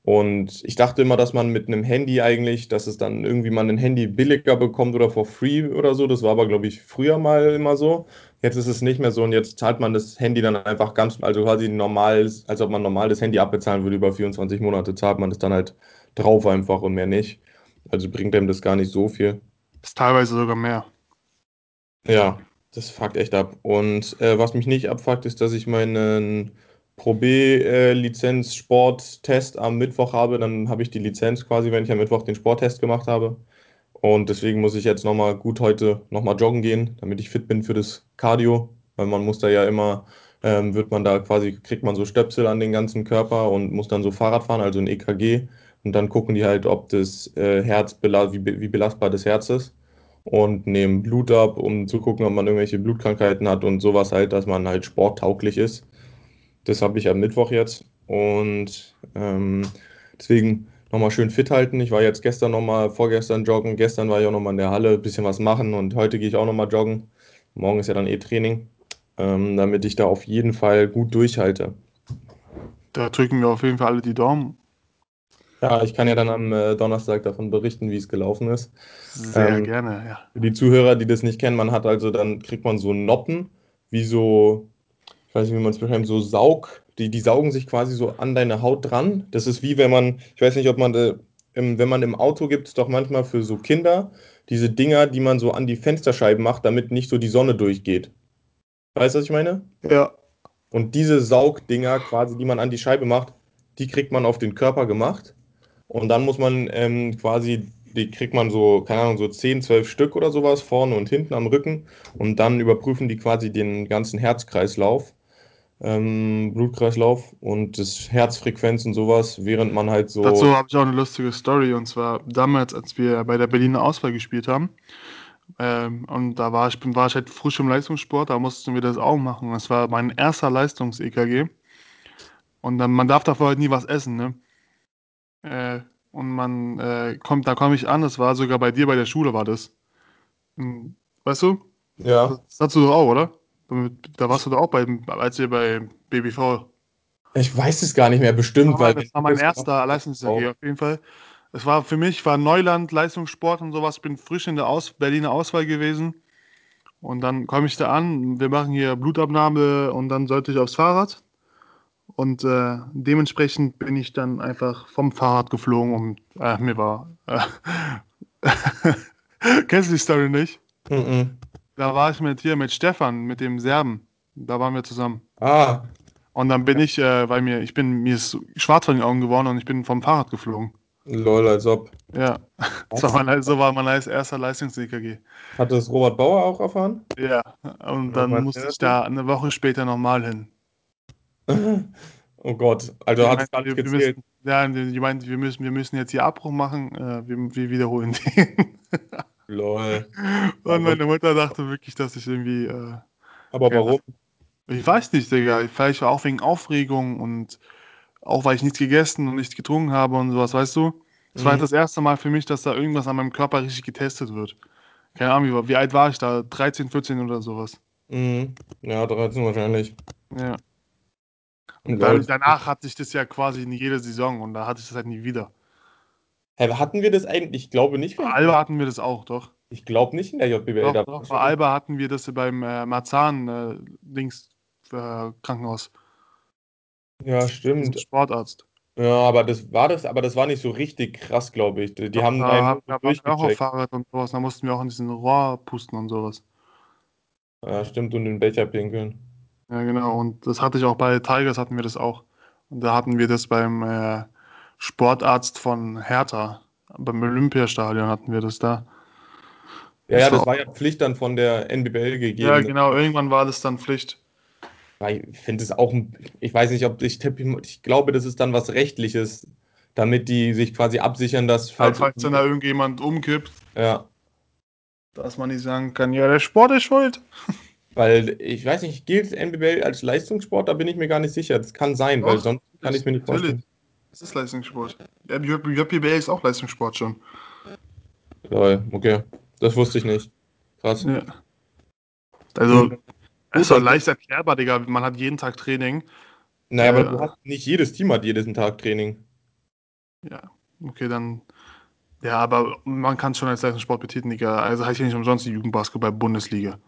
Und ich dachte immer, dass man mit einem Handy eigentlich, dass es dann irgendwie man ein Handy billiger bekommt oder for free oder so. Das war aber, glaube ich, früher mal immer so. Jetzt ist es nicht mehr so und jetzt zahlt man das Handy dann einfach ganz, also quasi normal, als ob man normal das Handy abbezahlen würde über 24 Monate, zahlt man das dann halt drauf einfach und mehr nicht. Also bringt einem das gar nicht so viel. Ist teilweise sogar mehr. Ja, das fuckt echt ab. Und äh, was mich nicht abfuckt, ist, dass ich meinen Pro B-Lizenz-Sporttest am Mittwoch habe. Dann habe ich die Lizenz quasi, wenn ich am Mittwoch den Sporttest gemacht habe. Und deswegen muss ich jetzt nochmal gut heute nochmal joggen gehen, damit ich fit bin für das Cardio. Weil man muss da ja immer, ähm, wird man da quasi, kriegt man so Stöpsel an den ganzen Körper und muss dann so Fahrrad fahren, also ein EKG. Und dann gucken die halt, ob das äh, Herz, wie, wie belastbar das Herz ist. Und nehmen Blut ab, um zu gucken, ob man irgendwelche Blutkrankheiten hat und sowas halt, dass man halt sporttauglich ist. Das habe ich am Mittwoch jetzt. Und ähm, deswegen nochmal schön fit halten. Ich war jetzt gestern nochmal, vorgestern joggen. Gestern war ich auch nochmal in der Halle, ein bisschen was machen. Und heute gehe ich auch nochmal joggen. Morgen ist ja dann eh Training. Ähm, damit ich da auf jeden Fall gut durchhalte. Da drücken wir auf jeden Fall alle die Daumen. Ja, ich kann ja dann am äh, Donnerstag davon berichten, wie es gelaufen ist. Sehr Ähm, gerne, ja. Für die Zuhörer, die das nicht kennen, man hat also dann kriegt man so Noppen, wie so, ich weiß nicht, wie man es beschreibt, so Saug, die, die saugen sich quasi so an deine Haut dran. Das ist wie wenn man, ich weiß nicht, ob man, äh, im, wenn man im Auto gibt es doch manchmal für so Kinder diese Dinger, die man so an die Fensterscheiben macht, damit nicht so die Sonne durchgeht. Weißt du, was ich meine? Ja, Und diese Saugdinger quasi, die man an die Scheibe macht, die kriegt man auf den Körper gemacht. Und dann muss man ähm, quasi, die kriegt man so, keine Ahnung, so 10, 12 Stück oder sowas, vorne und hinten am Rücken. Und dann überprüfen die quasi den ganzen Herzkreislauf, ähm, Blutkreislauf und das Herzfrequenz und sowas, während man halt so. dazu habe ich auch eine lustige Story. Und zwar damals, als wir bei der Berliner Auswahl gespielt haben. Ähm, und da war ich, war ich halt frisch im Leistungssport, da mussten wir das auch machen. Das war mein erster Leistungs-EKG. Und dann, man darf davor halt nie was essen, ne? Äh, und man äh, kommt, da komme ich an, das war sogar bei dir bei der Schule, war das. Hm, Weißt du? Ja, Das hast du doch auch, oder? Da warst du doch auch bei, als wir bei BBV. ich weiß es gar nicht mehr bestimmt, Das war, weil. das war mein erster Leistungs-EKG auf jeden Fall. Es war für mich, war Neuland, Leistungssport und sowas. Bin frisch in der Aus Berliner Auswahl gewesen. Und dann komme ich da an, wir machen hier Blutabnahme und dann sollte ich aufs Fahrrad. Und äh, dementsprechend bin ich dann einfach vom Fahrrad geflogen und äh, mir war. Äh, <laughs> Kennst du die Story nicht? Mhm. Da war ich mit hier mit Stefan, mit dem Serben. Da waren wir zusammen. Ah, Und dann bin ich, äh, weil mir, ich bin, mir ist schwarz vor den Augen geworden und ich bin vom Fahrrad geflogen. lol, als ob. Ja, das war mein, so war mein erster Leistungs-EKG. Hat das Robert Bauer auch erfahren? Ja, und dann musste ich da eine Woche später nochmal hin. Oh Gott, also hat es gar nicht gezählt. müssen, ja, die die meinten, wir müssen, wir müssen jetzt hier Abbruch machen, äh, wir, wir wiederholen <laughs> den. Lol. Und meine Mutter dachte wirklich, dass ich irgendwie, äh, Aber warum? ich weiß nicht, Digga, vielleicht auch wegen Aufregung und auch weil ich nichts gegessen und nichts getrunken habe und sowas, weißt du? Es war halt Mhm. das erste Mal für mich, dass da irgendwas an meinem Körper richtig getestet wird. Keine Ahnung, wie, wie alt war ich da? 13, 14 oder sowas. Mhm. Ja, 13 wahrscheinlich. Ja. Und Dann, danach <laughs> hatte ich das ja quasi in jeder Saison und da hatte ich das halt nie wieder. Hä, hatten wir das eigentlich? Ich glaube nicht. Bei Alba hatten wir das auch, doch. ich glaube nicht in der JBL. Doch, doch. Bei Alba hatten wir das beim äh, Marzahn äh, äh. Ja, stimmt. Sportarzt. Ja, aber das war das, aber das war nicht so richtig krass, glaube ich. Die, Doch, haben da, einen hab- auch auf. Fahrrad und sowas. Da mussten wir auch in diesen Rohr pusten und sowas. Ja, stimmt, und den Becher pinkeln. Ja, genau. Und das hatte ich auch bei Tigers, hatten wir das auch. Und da hatten wir das beim äh, Sportarzt von Hertha. Beim Olympiastadion hatten wir das da. Ja, ja, Das war ja Pflicht dann von der NBBL Ja, gegeben. genau. Irgendwann war das dann Pflicht. Ich finde es auch, ich weiß nicht, ob ich ich glaube, das ist dann was Rechtliches, damit die sich quasi absichern, dass Falls, falls falls dann da irgendjemand umkippt, ja, dass man nicht sagen kann, ja, der Sport ist schuld. <laughs> weil ich weiß nicht, gilt NBBL als Leistungssport? Da bin ich mir gar nicht sicher. Das kann sein, weil Doch, sonst kann ich es mir nicht vorstellen. Das ist Leistungssport. Ja, JBL ist auch Leistungssport schon. Lol, okay, das wusste ich nicht. Krass. Ja. Also, Gut, ist doch dann- leicht erklärbar, Digga. Man hat jeden Tag Training. Naja, aber Äh, du hast nicht jedes Team hat jeden Tag Training. Ja, okay, dann. Ja, aber man kann es schon als Leistungssport betiteln, Digga. Also heißt ja nicht umsonst die Jugendbasketball-Bundesliga.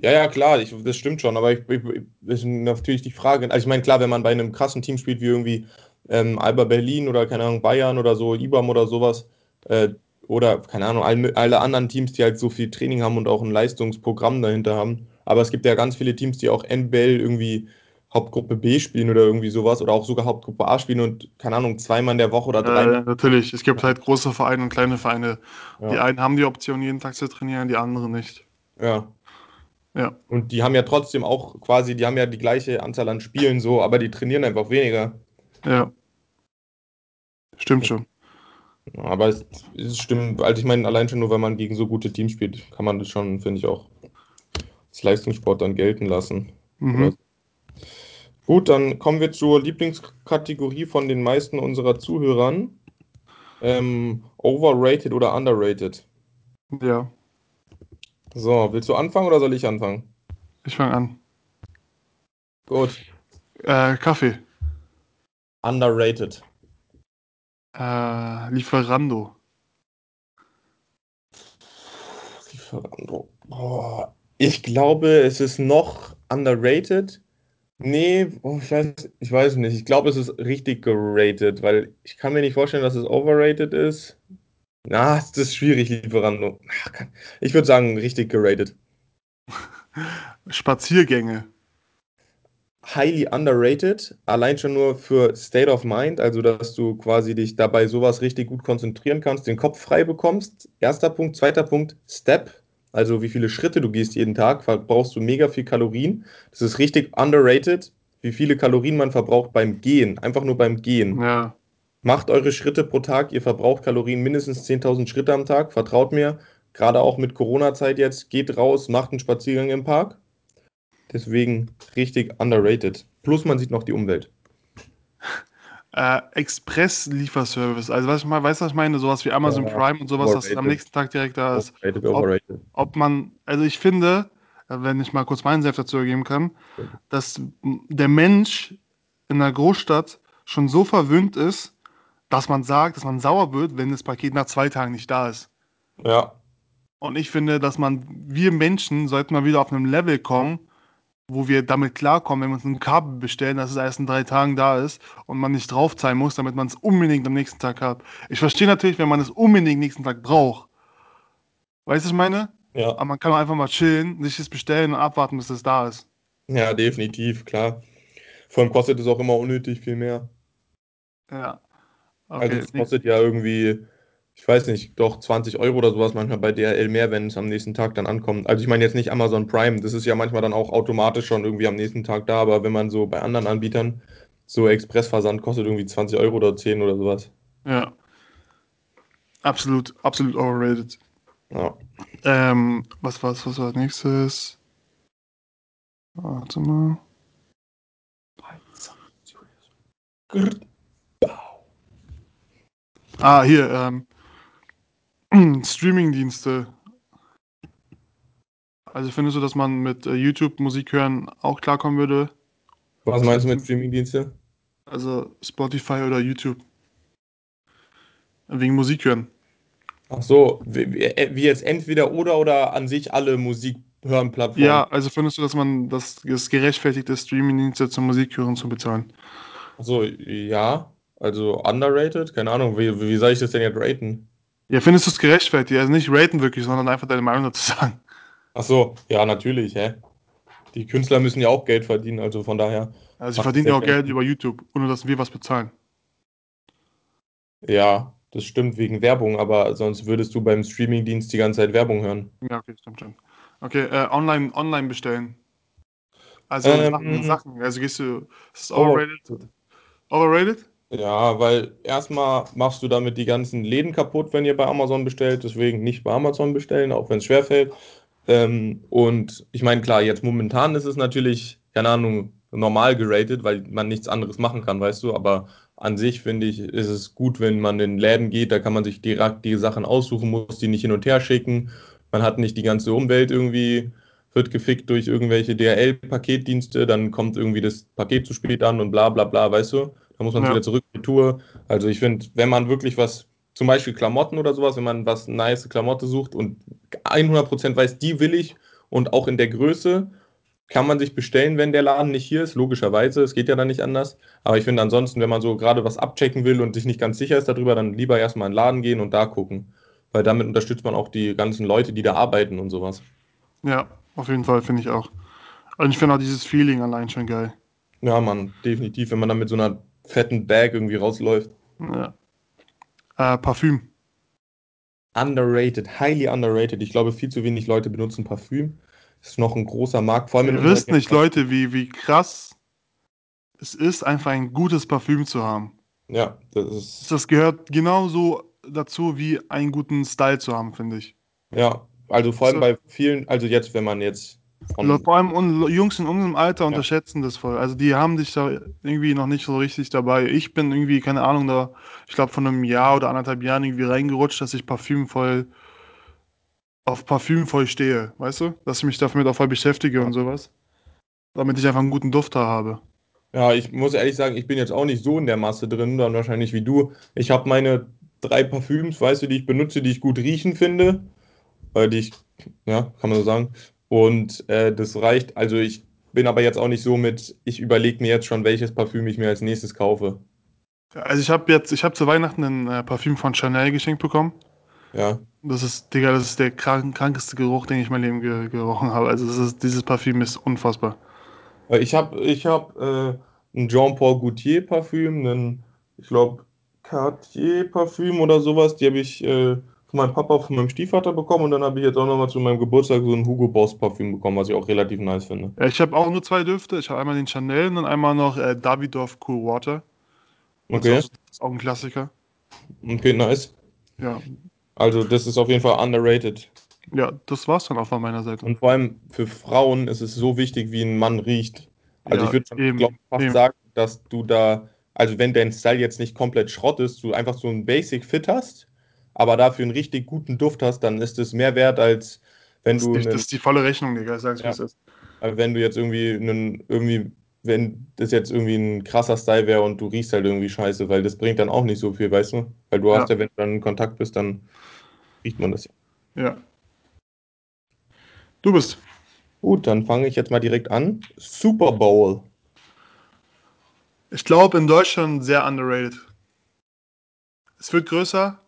Ja, ja, klar, ich, das stimmt schon, aber ich, ich, das ist natürlich die Frage. Also ich meine, klar, wenn man bei einem krassen Team spielt, wie irgendwie ähm, Alba Berlin oder keine Ahnung, Bayern oder so, IBAM oder sowas, äh, oder keine Ahnung, alle, alle anderen Teams, die halt so viel Training haben und auch ein Leistungsprogramm dahinter haben. Aber es gibt ja ganz viele Teams, die auch NBL irgendwie Hauptgruppe B spielen oder irgendwie sowas oder auch sogar Hauptgruppe A spielen und keine Ahnung, zweimal in der Woche oder dreimal. Äh, natürlich, es gibt halt große Vereine und kleine Vereine. Die Ja, einen haben die Option, jeden Tag zu trainieren, die anderen nicht. ja. Ja, Und die haben ja trotzdem auch quasi, die haben ja die gleiche Anzahl an Spielen so, aber die trainieren einfach weniger. ja, stimmt schon. Aber es, es stimmt, also ich meine, allein schon nur, wenn man gegen so gute Teams spielt, kann man das schon, finde ich, auch als Leistungssport dann gelten lassen. Mhm. Gut, dann kommen wir zur Lieblingskategorie von den meisten unserer Zuhörern. Ähm, overrated oder underrated? Ja, So, willst du anfangen oder soll ich anfangen? ich fange an. Gut, Äh, Kaffee. underrated. Äh, Lieferando. Lieferando. Boah, ich glaube, es ist noch underrated. Nee, oh, ich weiß, ich weiß nicht. Ich glaube, es ist richtig geratet, weil ich kann mir nicht vorstellen, dass es overrated ist. Na, es ist schwierig, Lieferando. Ich würde sagen, richtig geratet. <laughs> Spaziergänge. highly underrated, allein schon nur für State of Mind, also dass du quasi dich dabei sowas richtig gut konzentrieren kannst, den Kopf frei bekommst. Erster Punkt. Zweiter Punkt, Step, also wie viele Schritte du gehst jeden Tag, verbrauchst du mega viel Kalorien. Das ist richtig underrated, wie viele Kalorien man verbraucht beim Gehen, einfach nur beim Gehen. Ja, Macht eure Schritte pro Tag, ihr verbraucht Kalorien mindestens 10.000 Schritte am Tag, vertraut mir. Gerade auch mit Corona-Zeit jetzt, geht raus, macht einen Spaziergang im Park. Deswegen richtig underrated. Plus man sieht noch die Umwelt. <laughs> äh, Express-Lieferservice. Also, was ich mal, weißt du, was ich meine? Sowas wie Amazon Ja, Prime und sowas, dass es am overrated. nächsten Tag direkt da ist. Overrated, Ob, overrated. ob man, also ich finde, wenn ich mal kurz meinen Senf dazu ergeben kann, dass der Mensch in einer Großstadt schon so verwöhnt ist, dass man sagt, dass man sauer wird, wenn das Paket nach zwei Tagen nicht da ist. Ja, Und ich finde, dass man, wir Menschen sollten mal wieder auf einem Level kommen, wo wir damit klarkommen, wenn wir uns ein Kabel bestellen, dass es erst in drei Tagen da ist und man nicht draufzahlen muss, damit man es unbedingt am nächsten Tag hat. Ich verstehe natürlich, wenn man es unbedingt nächsten Tag braucht. Weißt du, was ich meine? Aber ja, man kann auch einfach mal chillen, sich das bestellen und abwarten, bis es da ist. ja, definitiv, klar. Vor allem kostet es auch immer unnötig viel mehr. Ja, Also okay. es kostet ja irgendwie, ich weiß nicht, doch 20 Euro oder sowas manchmal bei DHL mehr, wenn es am nächsten Tag dann ankommt. Also ich meine jetzt nicht Amazon Prime, das ist ja manchmal dann auch automatisch schon irgendwie am nächsten Tag da, aber wenn man so bei anderen Anbietern, so Expressversand kostet irgendwie 20 Euro oder 10 oder sowas. Ja, absolut, absolut overrated. Ja. Ähm, was war's, was war als nächstes? Warte mal. Ah, hier, ähm, <clears throat> Streamingdienste. Also findest du, dass man mit äh, YouTube Musik hören auch klarkommen würde? Was meinst du mit Streamingdienste? Also Spotify oder YouTube? Wegen Musik hören. Ach so, wie, wie wie jetzt entweder oder oder an sich alle Musik hören Plattformen. Ja, also findest du, dass man das, das gerechtfertigt ist, Streamingdienste zum Musikhören zu bezahlen? Ach so, ja, also underrated, keine Ahnung, wie, wie soll ich das denn jetzt raten? Ja, findest du es gerechtfertigt? Also nicht raten wirklich, sondern einfach deine Meinung dazu <laughs> sagen. Ach so, ja, natürlich, hä? Die Künstler müssen ja auch Geld verdienen, also von daher. Also ich macht verdiene es ja auch Geld über YouTube, ohne dass wir was bezahlen. Ja, das stimmt wegen Werbung, aber sonst würdest du beim Streamingdienst die ganze Zeit Werbung hören. Ja, okay, stimmt schon. Okay, äh, online, online bestellen. Also Sachen, Ähm, Sachen. Also gehst du, ist es overrated. overrated? Ja, weil erstmal machst du damit die ganzen Läden kaputt, wenn ihr bei Amazon bestellt. Deswegen nicht bei Amazon bestellen, auch wenn es schwerfällt. Ähm, und ich meine, klar, jetzt momentan ist es natürlich, keine Ahnung, normal geratet, weil man nichts anderes machen kann, weißt du. Aber an sich finde ich, ist es gut, wenn man in Läden geht, da kann man sich direkt die Sachen aussuchen, muss die nicht hin und her schicken. Man hat nicht die ganze Umwelt irgendwie, wird gefickt durch irgendwelche DHL-Paketdienste, dann kommt irgendwie das Paket zu spät an und bla bla bla, weißt du. Da muss man Ja. wieder zurück in die Tour. Also ich finde, wenn man wirklich was, zum Beispiel Klamotten oder sowas, wenn man was nice Klamotte sucht und 100% weiß, die will ich und auch in der Größe, kann man sich bestellen, wenn der Laden nicht hier ist, logischerweise, es geht ja dann nicht anders. Aber ich finde ansonsten, wenn man so gerade was abchecken will und sich nicht ganz sicher ist darüber, dann lieber erstmal in den Laden gehen und da gucken. Weil damit unterstützt man auch die ganzen Leute, die da arbeiten und sowas. Ja, auf jeden Fall, finde ich auch. Und ich finde auch dieses Feeling allein schon geil. Ja, Mann, definitiv, wenn man dann mit so einer fetten Bag irgendwie rausläuft. Ja. Äh, Parfüm. Underrated, highly underrated. Ich glaube, viel zu wenig Leute benutzen Parfüm. Ist noch ein großer Markt, vor allem Ihr wisst nicht. Leute, wie, wie krass es ist, einfach ein gutes Parfüm zu haben. Ja, das ist. Das gehört genauso dazu, wie einen guten Style zu haben, finde ich. Ja, also vor allem So. bei vielen, also jetzt, wenn man jetzt von. Vor allem un Jungs in unserem Alter unterschätzen das voll. Also die haben dich da irgendwie noch nicht so richtig dabei. Ich bin irgendwie, keine Ahnung, da, ich glaube, von einem Jahr oder anderthalb Jahren irgendwie reingerutscht, dass ich Parfüm voll auf Parfüm voll stehe, weißt du? Dass ich mich damit auch voll beschäftige und sowas. Damit ich einfach einen guten Duft da habe. Ja, ich muss ehrlich sagen, ich bin jetzt auch nicht so in der Masse drin, dann wahrscheinlich wie du. Ich habe meine drei Parfüms, weißt du, die ich benutze, die ich gut riechen finde. Äh, die ich, ja, kann man so sagen. Und äh, das reicht. Also ich bin aber jetzt auch nicht so mit, ich überlege mir jetzt schon, welches Parfüm ich mir als nächstes kaufe. Also ich habe jetzt, ich habe zu Weihnachten ein äh, Parfüm von Chanel geschenkt bekommen. Ja. Das ist, Digga, das ist der krank, krankeste Geruch, den ich in meinem Leben ge gerochen habe. Also das ist, dieses Parfüm ist unfassbar. Äh, Ich habe ich hab, äh, ein Jean-Paul Gaultier Parfüm, ein, ich glaube, Cartier Parfüm oder sowas. Die habe ich äh, von meinem Papa, von meinem Stiefvater bekommen und dann habe ich jetzt auch nochmal zu meinem Geburtstag so ein Hugo Boss Parfüm bekommen, was ich auch relativ nice finde. Ja, ich habe auch nur zwei Düfte. Ich habe einmal den Chanel und dann einmal noch äh, Davidoff Cool Water. Das Okay, ist auch, ist auch ein Klassiker. okay, nice. Ja. Also das ist auf jeden Fall underrated. ja, das war's dann auch von meiner Seite. Und vor allem für Frauen ist es so wichtig, wie ein Mann riecht. Also Ja, ich würde schon, eben, glaub, fast eben. sagen, dass du da, also wenn dein Style jetzt nicht komplett Schrott ist, du einfach so einen Basic Fit hast, aber dafür einen richtig guten Duft hast, dann ist es mehr wert, als wenn Das, du, einen, das ist die volle Rechnung, Digga. Ich sag's, wie Ja. es ist. äh, wenn du jetzt irgendwie einen, irgendwie, wenn das jetzt irgendwie ein krasser Style wäre und du riechst halt irgendwie scheiße, weil das bringt dann auch nicht so viel, weißt du? Weil du Ja. hast ja, wenn du dann in Kontakt bist, dann riecht man das ja. Ja. Du bist. Gut, dann fange ich jetzt mal direkt an. Super Bowl. Ich glaube, in Deutschland sehr underrated. Es wird größer,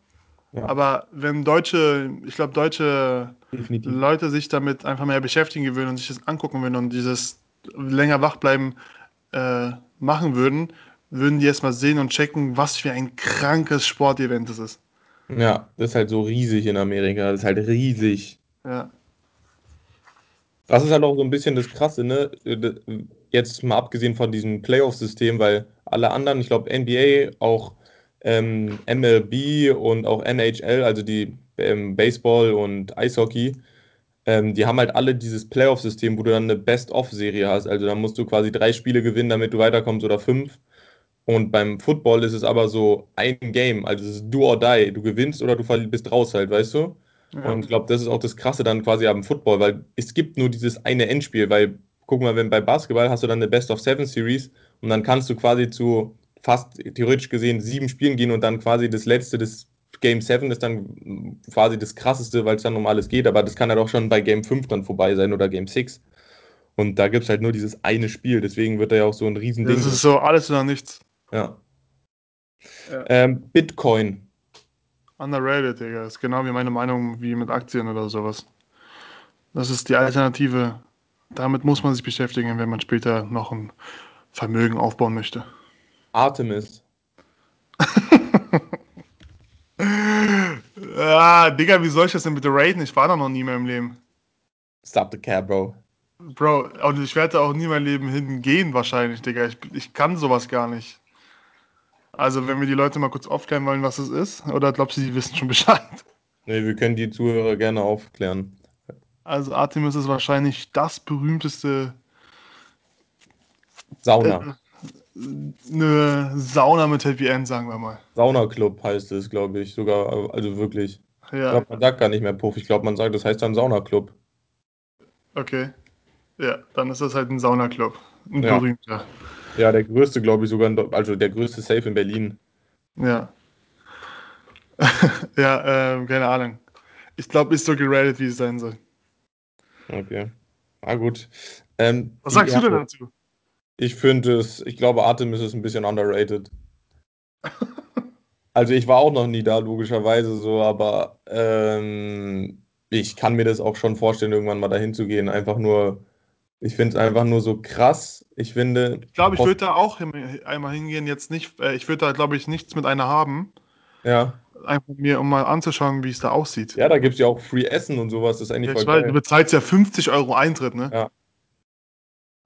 Ja. aber wenn deutsche, ich glaube, deutsche Definitiv. Leute sich damit einfach mehr beschäftigen würden und sich das angucken würden und dieses länger wach bleiben äh, machen würden, würden die erstmal sehen und checken, was für ein krankes Sportevent das ist. Ja, das ist halt so riesig in Amerika. Das ist halt riesig. Ja. Das ist halt auch so ein bisschen das Krasse, ne? Jetzt mal abgesehen von diesem Playoff-System, weil alle anderen, ich glaube NBA, auch ähm, MLB und auch NHL, also die ähm, Baseball und Eishockey, ähm, die haben halt alle dieses Playoff-System, wo du dann eine Best-of-Serie hast. Also dann musst du quasi drei Spiele gewinnen, damit du weiterkommst oder fünf. Und beim Football ist es aber so ein Game, also es ist do or die. Du gewinnst oder du bist raus halt, weißt du? Ja. Und ich glaube, das ist auch das Krasse dann quasi am Football, weil es gibt nur dieses eine Endspiel, weil guck mal, wenn bei Basketball hast du dann eine Best of Seven Series und dann kannst du quasi zu fast theoretisch gesehen sieben Spielen gehen und dann quasi das letzte, das Game 7 ist dann quasi das krasseste, weil es dann um alles geht, aber das kann ja doch schon bei Game 5 dann vorbei sein oder Game 6. Und da gibt es halt nur dieses eine Spiel, deswegen wird da ja auch so ein Riesending. Das ist so alles oder nichts. ja. Ja. Ähm, Bitcoin. Underrated, Digga. Ist genau wie meine Meinung wie mit Aktien oder sowas. Das ist die Alternative. Damit muss man sich beschäftigen, wenn man später noch ein Vermögen aufbauen möchte. Artemis. Ah, <laughs> Digga, wie soll ich das denn bitte raten? Ich war da noch nie mehr im Leben. Stop the cab, bro. Bro, und ich werde auch nie mein Leben hingehen wahrscheinlich, Digga. Ich, ich kann sowas gar nicht. Also, wenn wir die Leute mal kurz aufklären wollen, was es ist, oder glaubst du, die wissen schon <laughs> Bescheid? Nee, wir können die Zuhörer gerne aufklären. Also, Artemis ist wahrscheinlich das berühmteste, Sauna. Eine Sauna mit Happy End, sagen wir mal. Saunaclub heißt es, glaube ich, sogar, also wirklich. Ich Ja, glaube, man sagt gar nicht mehr Puff. Ich glaube, man sagt, das heißt dann Saunaclub. okay. Ja, dann ist das halt ein Saunaclub. Ein Ja. berühmter. Ja, der größte, glaube ich, sogar, also der größte Safe in Berlin. Ja. <laughs> ja, ähm, keine Ahnung. Ich glaube, ist so geradet, wie es sein soll. Okay. Ah, gut. Ähm, Was sagst du denn dazu? Ich finde es, ich glaube, Artemis ist ein bisschen underrated. <laughs> Also ich war auch noch nie da, logischerweise so, aber ähm, ich kann mir das auch schon vorstellen, irgendwann mal dahin zu gehen. Einfach nur, ich finde es einfach nur so krass. Ich finde, Ich glaube, ich würde da auch hin, einmal hingehen, jetzt nicht, äh, ich würde da, glaube ich, nichts mit einer haben. ja, Einfach mir, um mal anzuschauen, wie es da aussieht. ja, da gibt es ja auch Free Essen und sowas, das ist eigentlich Ja, voll ich weiß, du geil. bezahlst ja 50 Euro Eintritt, ne? Ja.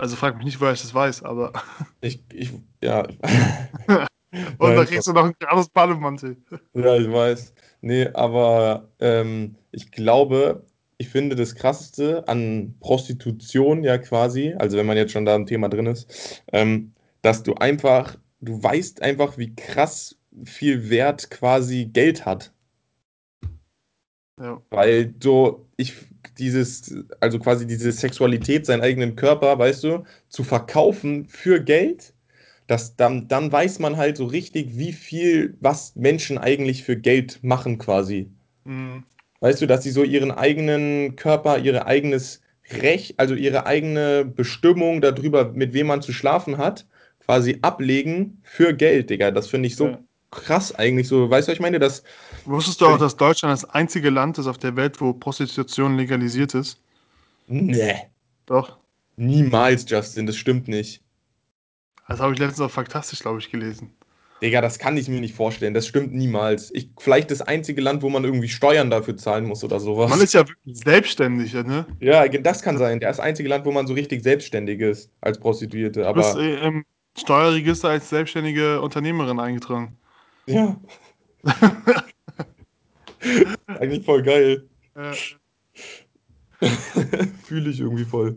Also frag mich nicht, woher ich das weiß, aber. <laughs> Ich, ich, ja. <laughs> <laughs> Und da kriegst du noch ein gratis Bademantel. Ja, ich weiß. Nee, aber ähm, ich glaube, ich finde das Krasseste an Prostitution ja quasi, also wenn man jetzt schon da im Thema drin ist, ähm, dass du einfach, du weißt einfach, wie krass viel Wert quasi Geld hat. Ja. Weil so, ich, dieses, also quasi diese Sexualität, seinen eigenen Körper, weißt du, zu verkaufen für Geld, das, dann, dann weiß man halt so richtig, wie viel, was Menschen eigentlich für Geld machen quasi. Mhm. Weißt du, dass sie so ihren eigenen Körper, ihr eigenes Recht, also ihre eigene Bestimmung darüber, mit wem man zu schlafen hat, quasi ablegen für Geld, Digga. Das finde ich so Ja. Krass eigentlich so. Weißt du, was ich meine? Das, Wusstest du auch, dass Deutschland das einzige Land ist auf der Welt, wo Prostitution legalisiert ist? nee, Doch. niemals, Justin, das stimmt nicht. Das habe ich letztens auf Faktastisch, glaube ich, gelesen. Digga, das kann ich mir nicht vorstellen. Das stimmt niemals. Ich, vielleicht das einzige Land, wo man irgendwie Steuern dafür zahlen muss oder sowas. Man ist ja wirklich selbstständig, ne? ja, das kann sein. Das einzige Land, wo man so richtig selbstständig ist als Prostituierte. Du bist Aber äh, im Steuerregister als selbstständige Unternehmerin eingetragen. Ja, <laughs> eigentlich voll geil. Äh, <laughs> Fühle ich irgendwie voll.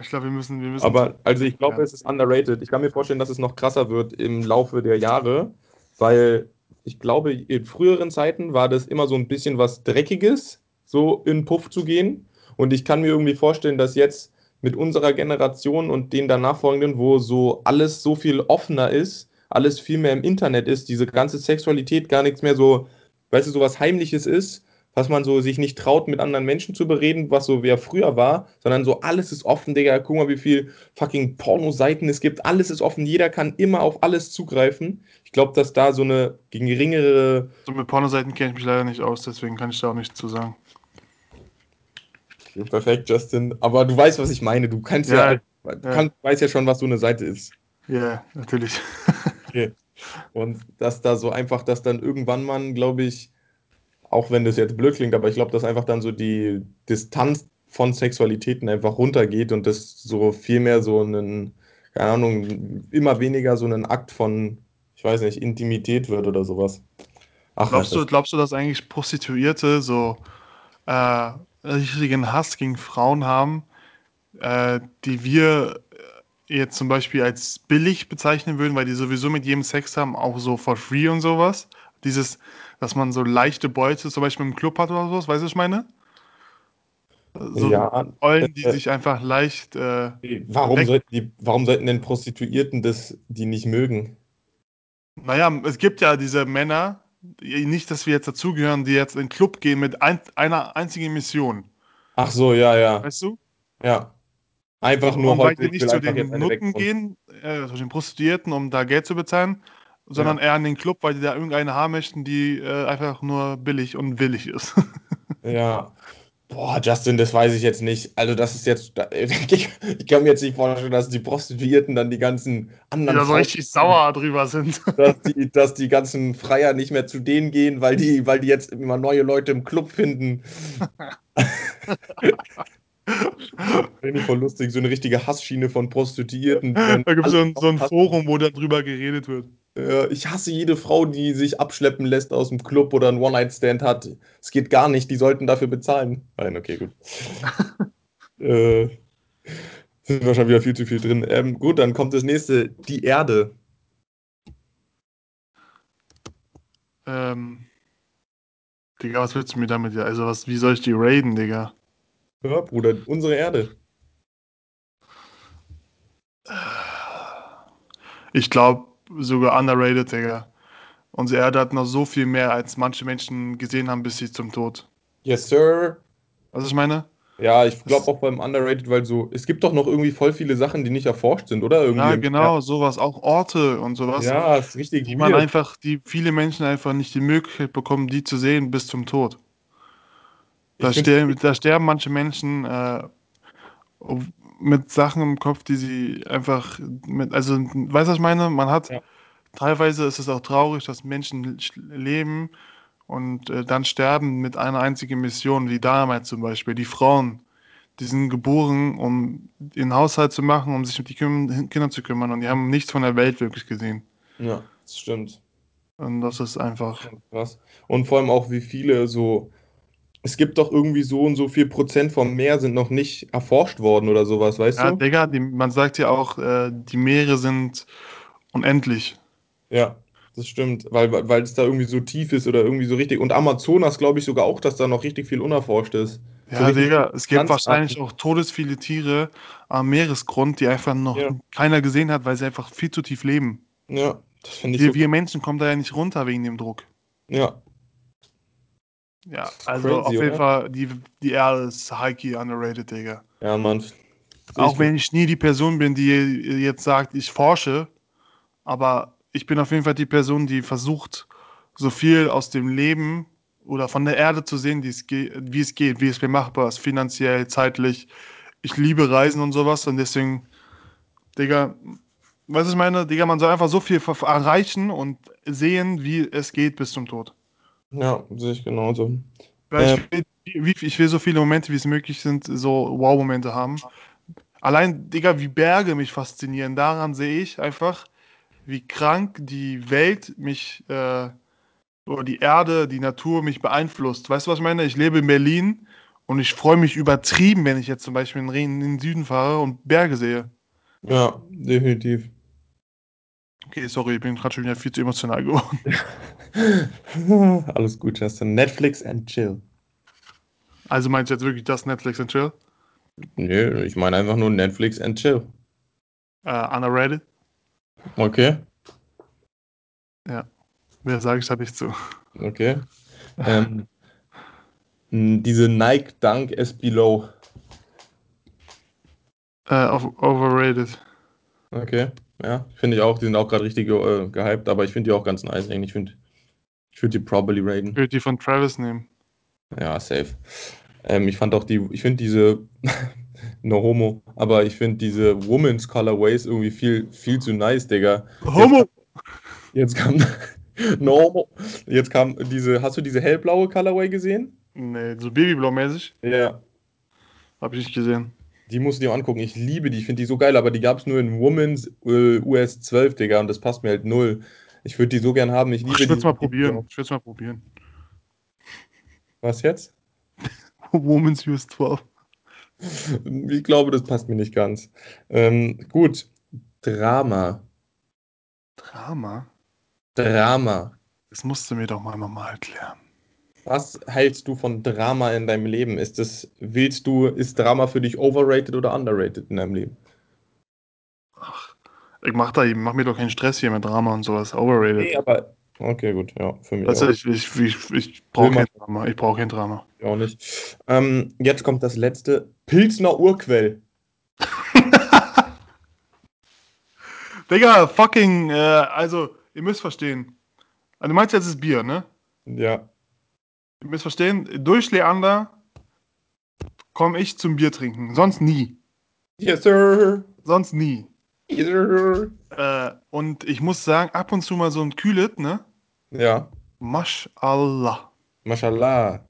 ich glaube, wir müssen, wir müssen. Aber also ich glaube, Ja. es ist underrated. Ich kann mir vorstellen, dass es noch krasser wird im Laufe der Jahre, weil ich glaube, in früheren Zeiten war das immer so ein bisschen was Dreckiges, so in Puff zu gehen. Und ich kann mir irgendwie vorstellen, dass jetzt mit unserer Generation und den danach folgenden, wo so alles so viel offener ist, alles viel mehr im Internet ist, diese ganze Sexualität gar nichts mehr so, weißt du, so was Heimliches ist, was man so sich nicht traut, mit anderen Menschen zu bereden, was so wie früher war, sondern so alles ist offen, Digga. Guck mal, wie viel fucking Pornoseiten es gibt. Alles ist offen. Jeder kann immer auf alles zugreifen. Ich glaube, dass da so eine geringere. So mit Pornoseiten kenne ich mich leider nicht aus, deswegen kann ich da auch nichts zu sagen. Perfekt, Justin. Aber du weißt, was ich meine. Du kannst ja, Ja, du kannst, weißt ja schon, was so eine Seite ist. Ja, natürlich. Okay. Und dass da so einfach, dass dann irgendwann man, glaube ich, auch wenn das jetzt blöd klingt, aber ich glaube, dass einfach dann so die Distanz von Sexualitäten einfach runtergeht und das so viel mehr so einen, keine Ahnung, immer weniger so ein Akt von, ich weiß nicht, Intimität wird oder sowas. Ach, Glaubst du, glaubst du, dass eigentlich Prostituierte so äh, richtigen Hass gegen Frauen haben, äh, die wir jetzt zum Beispiel als billig bezeichnen würden, weil die sowieso mit jedem Sex haben, auch so for free und sowas? Dieses, dass man so leichte Beute zum Beispiel im Club hat oder sowas, weißt du, was ich meine? So ja, Eulen, die äh, sich einfach leicht. Äh, warum sollten die, warum sollten denn Prostituierten das, die nicht mögen? naja, es gibt ja diese Männer, die- nicht, dass wir jetzt dazugehören, die jetzt in den Club gehen mit ein, einer einzigen Mission. Ach so, ja, ja, Weißt du? ja. Einfach nur und weil heute, die ich nicht zu den Nutten gehen, äh, zu den Prostituierten, um da Geld zu bezahlen, sondern eher an den Club, weil die da irgendeine haben möchten, die äh, einfach nur billig und willig ist. <laughs> Ja. Boah, Justin, das weiß ich jetzt nicht. Also, das ist jetzt. <laughs> Ich, ich kann mir jetzt nicht vorstellen, dass die Prostituierten dann die ganzen die anderen da so richtig sauer drüber sind. <laughs> dass die, dass die ganzen Freier nicht mehr zu denen gehen, weil die, weil die jetzt immer neue Leute im Club finden. Finde ich voll lustig, so eine richtige Hassschiene von Prostituierten. dann Da gibt es so ein, so ein. Forum, wo darüber geredet wird. Ich hasse jede Frau, die sich abschleppen lässt aus dem Club oder einen One-Night-Stand hat. Es geht gar nicht, die sollten dafür bezahlen. Nein, okay, gut. <laughs> äh, sind wir schon wieder viel zu viel drin. Ähm, gut, dann kommt das nächste, die Erde. Ähm, Digga, was willst du mir damit? Also, was, wie soll ich die raiden, Digga? Ja, Bruder, unsere Erde. Ich glaube sogar underrated, Digga. Unsere Erde hat noch so viel mehr, als manche Menschen gesehen haben, bis sie zum Tod. Yes, Sir. Was ich meine? Ja, ich glaube auch beim Underrated, weil so, es gibt doch noch irgendwie voll viele Sachen, die nicht erforscht sind, oder? Irgendwie Ja, genau, sowas. Auch Orte und sowas. Ja, ist richtig Die man einfach, die viele Menschen einfach nicht die Möglichkeit bekommen, die zu sehen bis zum Tod. Da, sterben, da sterben manche Menschen äh, mit Sachen im Kopf, die sie einfach mit, also, weißt du, was ich meine? Man hat, Ja. teilweise ist es auch traurig, dass Menschen sch- leben und äh, dann sterben mit einer einzigen Mission, wie damals zum Beispiel. Die Frauen, die sind geboren, um den Haushalt zu machen, um sich um die Küm Kinder zu kümmern und die haben nichts von der Welt wirklich gesehen. Ja, das stimmt. Und das ist einfach. Krass. Und vor allem auch, wie viele so. Es gibt doch irgendwie so und so viel Prozent vom Meer sind noch nicht erforscht worden oder sowas, weißt Ja, du? Digga, die, man sagt ja auch, äh, die Meere sind unendlich. Ja, das stimmt. Weil, weil es da irgendwie so tief ist oder irgendwie so richtig. Und Amazonas glaube ich sogar auch, dass da noch richtig viel unerforscht ist. So Ja, richtig Digga, es gibt wahrscheinlich auch todesviele Tiere am Meeresgrund, die einfach noch Ja. keiner gesehen hat, weil sie einfach viel zu tief leben. Ja, das finde ich Wir, so. wir Menschen kommen da ja nicht runter wegen dem Druck. Ja, Ja, also crazy, auf jeden oder? Fall, die, die Erde ist high-key underrated, Digga. ja, Mann. Auch ich- wenn ich nie die Person bin, die jetzt sagt, ich forsche, aber ich bin auf jeden Fall die Person, die versucht, so viel aus dem Leben oder von der Erde zu sehen, es ge- wie es geht, wie es mir machbar ist, finanziell, zeitlich. Ich liebe Reisen und sowas und deswegen, Digga, was ich meine, Digga, man soll einfach so viel erreichen und sehen, wie es geht bis zum Tod. Ja, sehe ich genauso. Weil Ähm. ich, will, ich will so viele Momente, wie es möglich sind, so Wow-Momente haben. Allein, Digga, wie Berge mich faszinieren, daran sehe ich einfach, wie krank die Welt mich, äh, oder die Erde, die Natur mich beeinflusst. Weißt du, was ich meine? Ich lebe in Berlin und ich freue mich übertrieben, wenn ich jetzt zum Beispiel in den, in den Süden fahre und Berge sehe. Ja, definitiv. Okay, sorry, ich bin gerade schon wieder viel zu emotional geworden. <laughs> <laughs> Alles gut, Justin. Netflix and chill. Also meinst du jetzt wirklich das Netflix and Chill? Nö, ich meine einfach nur Netflix and chill. Äh, underrated? Okay, Wer sage ich da nicht zu? okay. Ähm, diese Nike Dunk S Below. Äh, over- overrated. Okay, ja, finde ich auch. Die sind auch gerade richtig äh, gehypt, aber ich finde die auch ganz nice eigentlich. Ich finde, ich würde die probably raiden. Ich würde die von Travis nehmen. Ja, safe. Ähm, ich fand auch die, ich finde diese, <laughs> no homo, aber ich finde diese Women's Colorways irgendwie viel, viel zu nice, Digga. Homo! Jetzt kam, <laughs> no homo, jetzt kam diese, hast du diese hellblaue Colorway gesehen? Nee, so Babyblau-mäßig. Ja. Hab ich nicht gesehen. Die musst du dir angucken. Ich liebe die, ich finde die so geil, aber die gab es nur in Women's äh, US 12, Digga, und das passt mir halt null. Ich würde die so gern haben. Ich Ach, ich würde es mal probieren. Ich würde es mal probieren. Was jetzt? <laughs> Woman's Use 12. Ich glaube, das passt mir nicht ganz. Ähm, gut. Drama. Drama? Drama. Das musst du mir doch mal nochmal erklären. Was hältst du von Drama in deinem Leben? Ist das, willst du, ist Drama für dich overrated oder underrated in deinem Leben? Ich mach da mach mir doch keinen Stress hier mit Drama und sowas. Overrated. Nee, aber. Okay, gut, ja, für mich du, auch, ich, ich, ich, ich brauche kein Drama. Ich brauche kein Drama. auch nicht. Ähm, jetzt kommt das letzte. Pilsner Urquell. <laughs> Digga, fucking, äh, also, ihr müsst verstehen. Also, du meinst jetzt das Bier, ne? Ja. Ihr müsst verstehen, durch Leander komme ich zum Bier trinken. Sonst nie. Yes, sir. Sonst nie. Äh, und ich muss sagen, ab und zu mal so ein Kühlet, ne? Ja. Mashallah. Mashallah.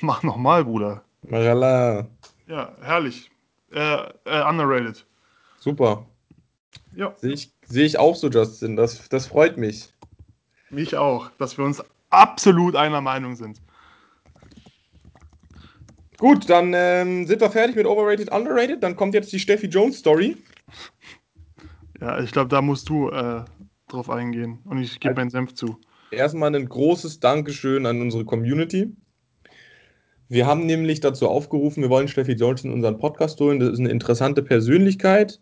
Mach nochmal, Bruder. Mashallah. Ja, herrlich. Äh, äh, underrated. Super. Ja, Sehe ich, sehe ich auch so, Justin. Das, das freut mich. mich auch, dass wir uns absolut einer Meinung sind. Gut, dann ähm, sind wir fertig mit Overrated, Underrated. Dann kommt jetzt die Steffi Jones Story. Ja, ich glaube, da musst du äh, drauf eingehen. Und ich gebe meinen Senf zu. Erstmal ein großes Dankeschön an unsere Community. Wir haben nämlich dazu aufgerufen, wir wollen Steffi Jones in unseren Podcast holen. Das ist eine interessante Persönlichkeit,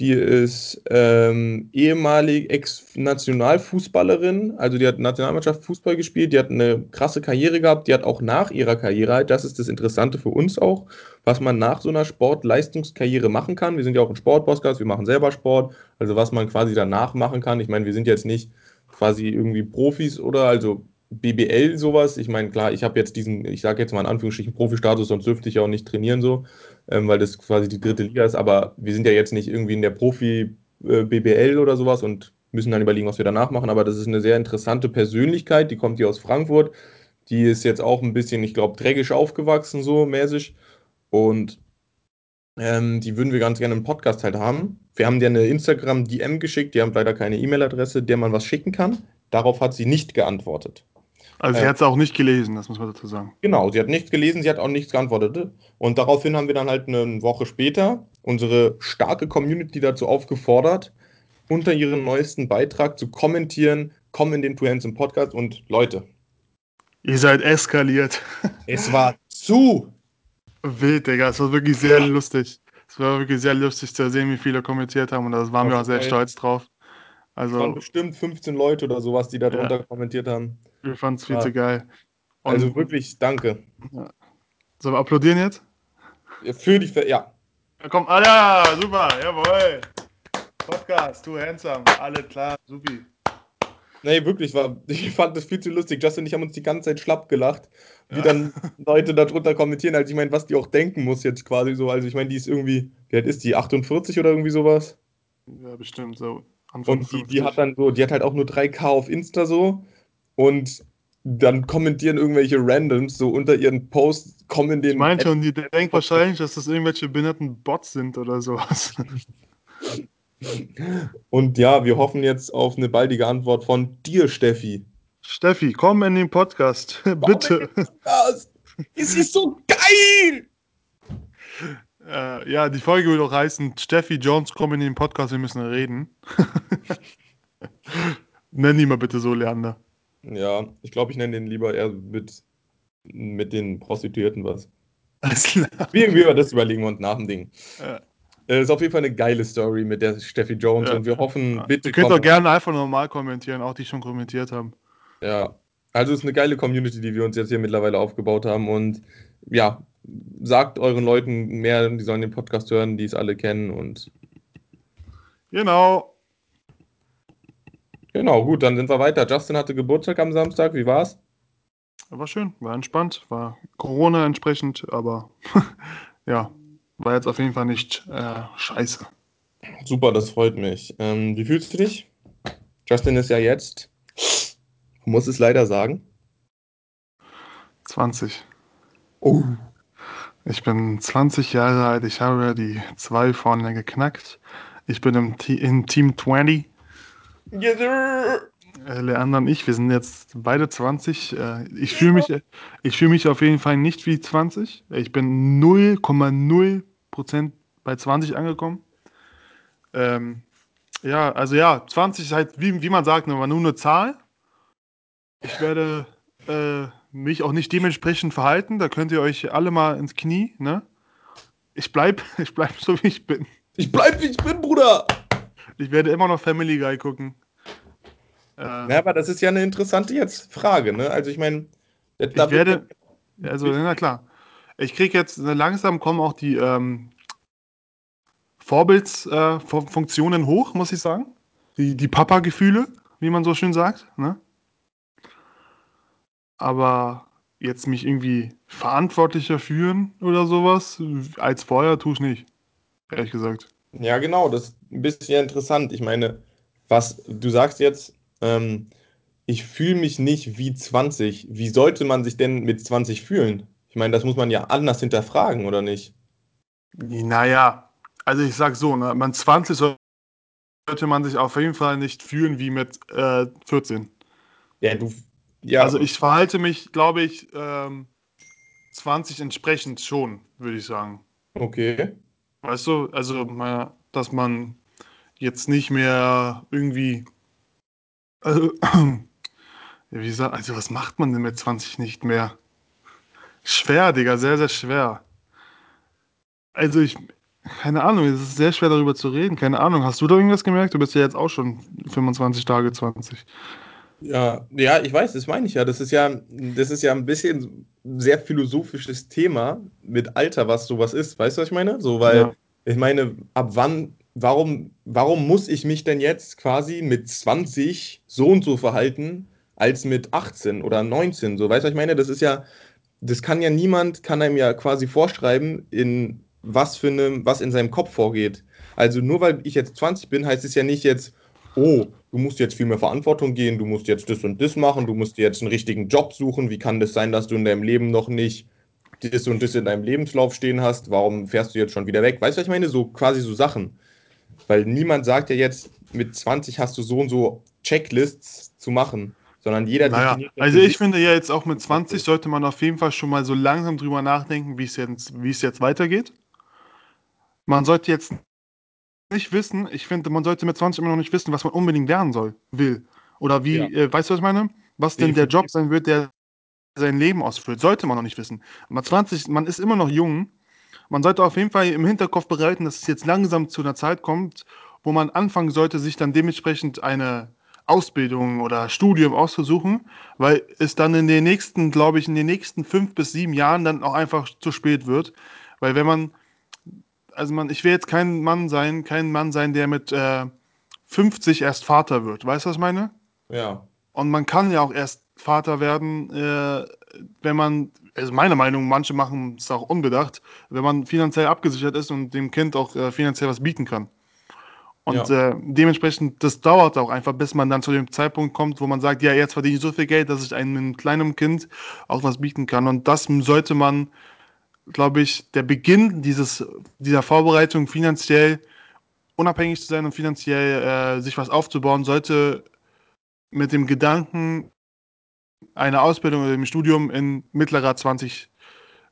Die ist ähm, ehemalig Ex-Nationalfußballerin, also die hat Nationalmannschaft Fußball gespielt, die hat eine krasse Karriere gehabt, die hat auch nach ihrer Karriere das ist das Interessante für uns auch, was man nach so einer Sportleistungskarriere machen kann. Wir sind ja auch ein Sportpodcast, wir machen selber Sport, also was man quasi danach machen kann. Ich meine, wir sind jetzt nicht quasi irgendwie Profis oder also BBL sowas. Ich meine, klar, ich habe jetzt diesen, ich sage jetzt mal in Anführungsstrichen Profi-Status, sonst dürfte ich ja auch nicht trainieren so, ähm, weil das quasi die dritte Liga ist. Aber wir sind ja jetzt nicht irgendwie in der Profi-BBL oder sowas und müssen dann überlegen, was wir danach machen. Aber das ist eine sehr interessante Persönlichkeit, die kommt hier aus Frankfurt. Die ist jetzt auch ein bisschen, ich glaube, dreckisch aufgewachsen, so mäßig. Und ähm, die würden wir ganz gerne im Podcast halt haben. Wir haben dir eine Instagram-DM geschickt, die haben leider keine E-Mail-Adresse, der man was schicken kann. Darauf hat sie nicht geantwortet. Also sie Äh. hat es auch nicht gelesen, das muss man dazu sagen. Genau, sie hat nichts gelesen, sie hat auch nichts geantwortet. Und daraufhin haben wir dann halt eine Woche später unsere starke Community dazu aufgefordert, unter ihren neuesten Beitrag zu kommentieren, komm in den Two Hands im Podcast und Leute, Ihr seid eskaliert. <laughs> es war zu. Wild, Digga. Es war wirklich sehr lustig. Es war wirklich sehr lustig zu sehen, wie viele kommentiert haben und da waren wir auch sehr stolz drauf. Es waren Also, bestimmt 15 Leute oder sowas, die da drunter kommentiert haben. Wir fanden es viel Ja. zu geil. Und Also wirklich, danke. Sollen wir applaudieren jetzt? Für die, Ver ja, Ja, komm, ja, super, jawohl. Podcast, too handsome, alle klar, supi. Nee, wirklich, war, <laughs> ich fand das viel zu lustig. Justin und ich haben uns die ganze Zeit schlapp gelacht, wie Ja. dann <laughs> Leute darunter kommentieren. Also ich meine, was die auch denken muss jetzt quasi so. Also ich meine, die ist irgendwie, wie alt ist die, 48 oder irgendwie sowas? Ja, bestimmt, so. Anfang Und die, die 50. hat dann so, die hat halt auch nur 3K auf Insta so und dann kommentieren irgendwelche Randoms so unter ihren Posts, kommen den... Ich meine schon, die denkt wahrscheinlich, dass das irgendwelche behinderten Bots sind oder sowas. <laughs> Und ja, wir hoffen jetzt auf eine baldige Antwort von dir, Steffi. Steffi, komm in den Podcast, <laughs> bitte. Das ist sie so geil! Äh, ja, die Folge wird auch heißen, Steffi Jones, komm in den Podcast, wir müssen reden. <laughs> Nenn ihn mal bitte so, Leander. Ja, ich glaube, ich nenne den lieber eher mit, mit den Prostituierten was. Alles klar. Wie, wie wir das überlegen uns nach dem Ding. Ja. Äh, ist auf jeden Fall eine geile Story mit der Steffi Jones Ja. und wir hoffen, bitte Ihr könnt auch gerne einfach normal kommentieren, auch die schon kommentiert haben. Ja, also es ist eine geile Community, die wir uns jetzt hier mittlerweile aufgebaut haben und ja, sagt euren Leuten mehr, die sollen den Podcast hören, die es alle kennen und Genau. Genau, gut, dann sind wir weiter. Justin hatte Geburtstag am Samstag, wie war's? War schön, war entspannt, war Corona entsprechend, aber <laughs> ja, war jetzt auf jeden Fall nicht äh, scheiße. Super, das freut mich. Ähm, wie fühlst du dich? Justin ist ja jetzt, muss es leider sagen. 20. Oh. Ich bin 20 Jahre alt, ich habe die zwei vorne geknackt. Ich bin im, Te im Team 20. Yes, sir. Äh, Leander und ich, wir sind jetzt beide 20. Äh, ich fühle mich, ich fühle mich auf jeden Fall nicht wie 20. Ich bin 0,0% bei 20 angekommen. Ähm, ja, also ja, 20 ist halt, wie, wie man sagt, nur nur eine Zahl. Ich werde äh, mich auch nicht dementsprechend verhalten. Da könnt ihr euch alle mal ins Knie, ne? Ich bleib, <laughs> ich bleib so wie ich bin. Ich bleib wie ich bin, Bruder. Ich werde immer noch Family Guy gucken. Äh, Ja, aber das ist ja eine interessante jetzt Frage, ne? Also ich meine, Ich werde, also na klar, ich kriege jetzt äh, langsam kommen auch die ähm, Vorbildsfunktionen hoch, muss ich sagen. Die, die Papa-Gefühle, wie man so schön sagt. Ne? Aber jetzt mich irgendwie verantwortlicher führen oder sowas, als vorher tue ich nicht. Ehrlich gesagt. Ja, genau, das ist ein bisschen interessant. Ich meine, was du sagst jetzt, ähm, ich fühle mich nicht wie 20. Wie sollte man sich denn mit 20 fühlen? Ich meine, das muss man ja anders hinterfragen, oder nicht? Naja, also ich sag so, ne, man 20 soll- sollte man sich auf jeden Fall nicht fühlen wie mit äh, 14. Ja, du. Ja, Also ich verhalte mich, glaube ich, ähm, 20 entsprechend schon, würde ich sagen. Okay. Weißt du, also dass man jetzt nicht mehr irgendwie. Also, <clears throat> wie gesagt, also was macht man denn mit 20 nicht mehr? Schwer, Digga, sehr, sehr schwer. Also ich, Keine Ahnung, es ist sehr schwer darüber zu reden. Keine Ahnung, hast du da irgendwas gemerkt? Du bist ja jetzt auch schon 25 Tage, 20. Ja, ja, ich weiß, das meine ich ja. Das ist ja, das ist ja ein bisschen sehr philosophisches Thema mit Alter, was sowas ist. Weißt du, was ich meine? So, weil Ja. ich meine, ab wann, warum, warum muss ich mich denn jetzt quasi mit 20 so und so verhalten, als mit 18 oder 19? So, weißt du, was ich meine? Das ist ja, das kann ja niemand, kann einem ja quasi vorschreiben, in was für einem, was in seinem Kopf vorgeht. Also nur weil ich jetzt 20 bin, heißt es ja nicht jetzt, oh, du musst jetzt viel mehr Verantwortung gehen, du musst jetzt das und das machen, du musst dir jetzt einen richtigen Job suchen. Wie kann das sein, dass du in deinem Leben noch nicht das und das in deinem Lebenslauf stehen hast? Warum fährst du jetzt schon wieder weg? Weißt du, was ich meine? So quasi so Sachen. Weil niemand sagt ja jetzt, mit 20 hast du so und so Checklists zu machen, sondern jeder Naja, also ich finde ja jetzt auch mit 20 sollte man auf jeden Fall schon mal so langsam drüber nachdenken, wie es jetzt, wie es jetzt weitergeht. Man sollte jetzt nicht wissen, ich finde, man sollte mit 20 immer noch nicht wissen, was man unbedingt lernen soll, will. Oder wie, Ja. äh, weißt du, was ich meine? Was denn der. Job sein wird, der sein Leben ausfüllt. Sollte man noch nicht wissen. Aber 20, man ist immer noch jung. Man sollte auf jeden Fall im Hinterkopf bereiten, dass es jetzt langsam zu einer Zeit kommt, wo man anfangen sollte, sich dann dementsprechend eine Ausbildung oder Studium auszusuchen, weil es dann in den nächsten, glaube ich, in den nächsten fünf bis sieben Jahren dann auch einfach zu spät wird. Weil wenn man, also man, ich will jetzt kein Mann sein, kein Mann sein, der mit äh, 50 erst Vater wird. Weißt du, was ich meine? Ja. Und man kann ja auch erst Vater werden, äh, wenn man, also meine Meinung, manche machen es auch unbedacht, wenn man finanziell abgesichert ist und dem Kind auch äh, finanziell was bieten kann. Und Ja. äh, dementsprechend, das dauert auch einfach, bis man dann zu dem Zeitpunkt kommt, wo man sagt, ja, jetzt verdiene ich so viel Geld, dass ich einem kleinen Kind auch was bieten kann. Und das sollte man, glaube ich, der Beginn dieses, dieser Vorbereitung finanziell unabhängig zu sein und finanziell äh, sich was aufzubauen, sollte mit dem Gedanken einer Ausbildung oder dem Studium in mittlerer 20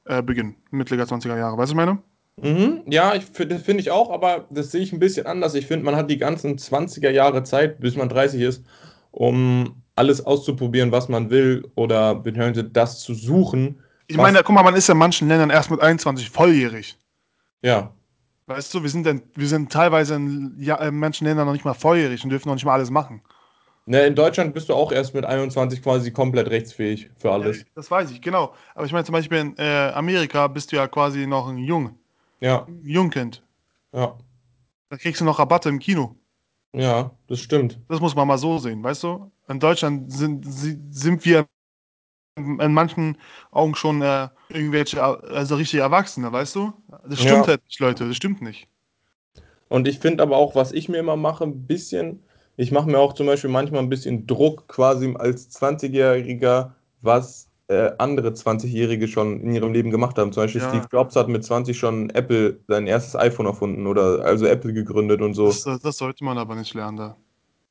äh, beginnen. Mittlerer 20er Jahre. Weißt du, meine? Mhm, ja, ich, das finde ich auch, aber das sehe ich ein bisschen anders. Ich finde, man hat die ganzen 20er Jahre Zeit, bis man 30 ist, um alles auszuprobieren, was man will oder beziehungsweise das zu suchen. Ich meine, guck mal, man ist ja in manchen Ländern erst mit 21 volljährig. Ja, Weißt du, wir sind, dann, wir sind teilweise in, ja, in manchen Ländern noch nicht mal volljährig und dürfen noch nicht mal alles machen. Ne, in Deutschland bist du auch erst mit 21 quasi komplett rechtsfähig für alles. Das weiß ich, genau. Aber ich meine, zum Beispiel in äh, Amerika bist du ja quasi noch ein Jung, Ja, Jungkind. ja, Da kriegst du noch Rabatte im Kino. ja, das stimmt. Das muss man mal so sehen, weißt du? In Deutschland sind, sind wir in manchen Augen schon äh, irgendwelche, also richtige Erwachsene, weißt du? Das stimmt Ja. halt nicht, Leute, das stimmt nicht. Und ich finde aber auch, was ich mir immer mache, ein bisschen, ich mache mir auch zum Beispiel manchmal ein bisschen Druck quasi als 20-Jähriger, was äh, andere 20-Jährige schon in ihrem Leben gemacht haben. Zum Beispiel Ja. Steve Jobs hat mit 20 schon Apple sein erstes iPhone erfunden oder also Apple gegründet und so. Das, das sollte man aber nicht lernen da.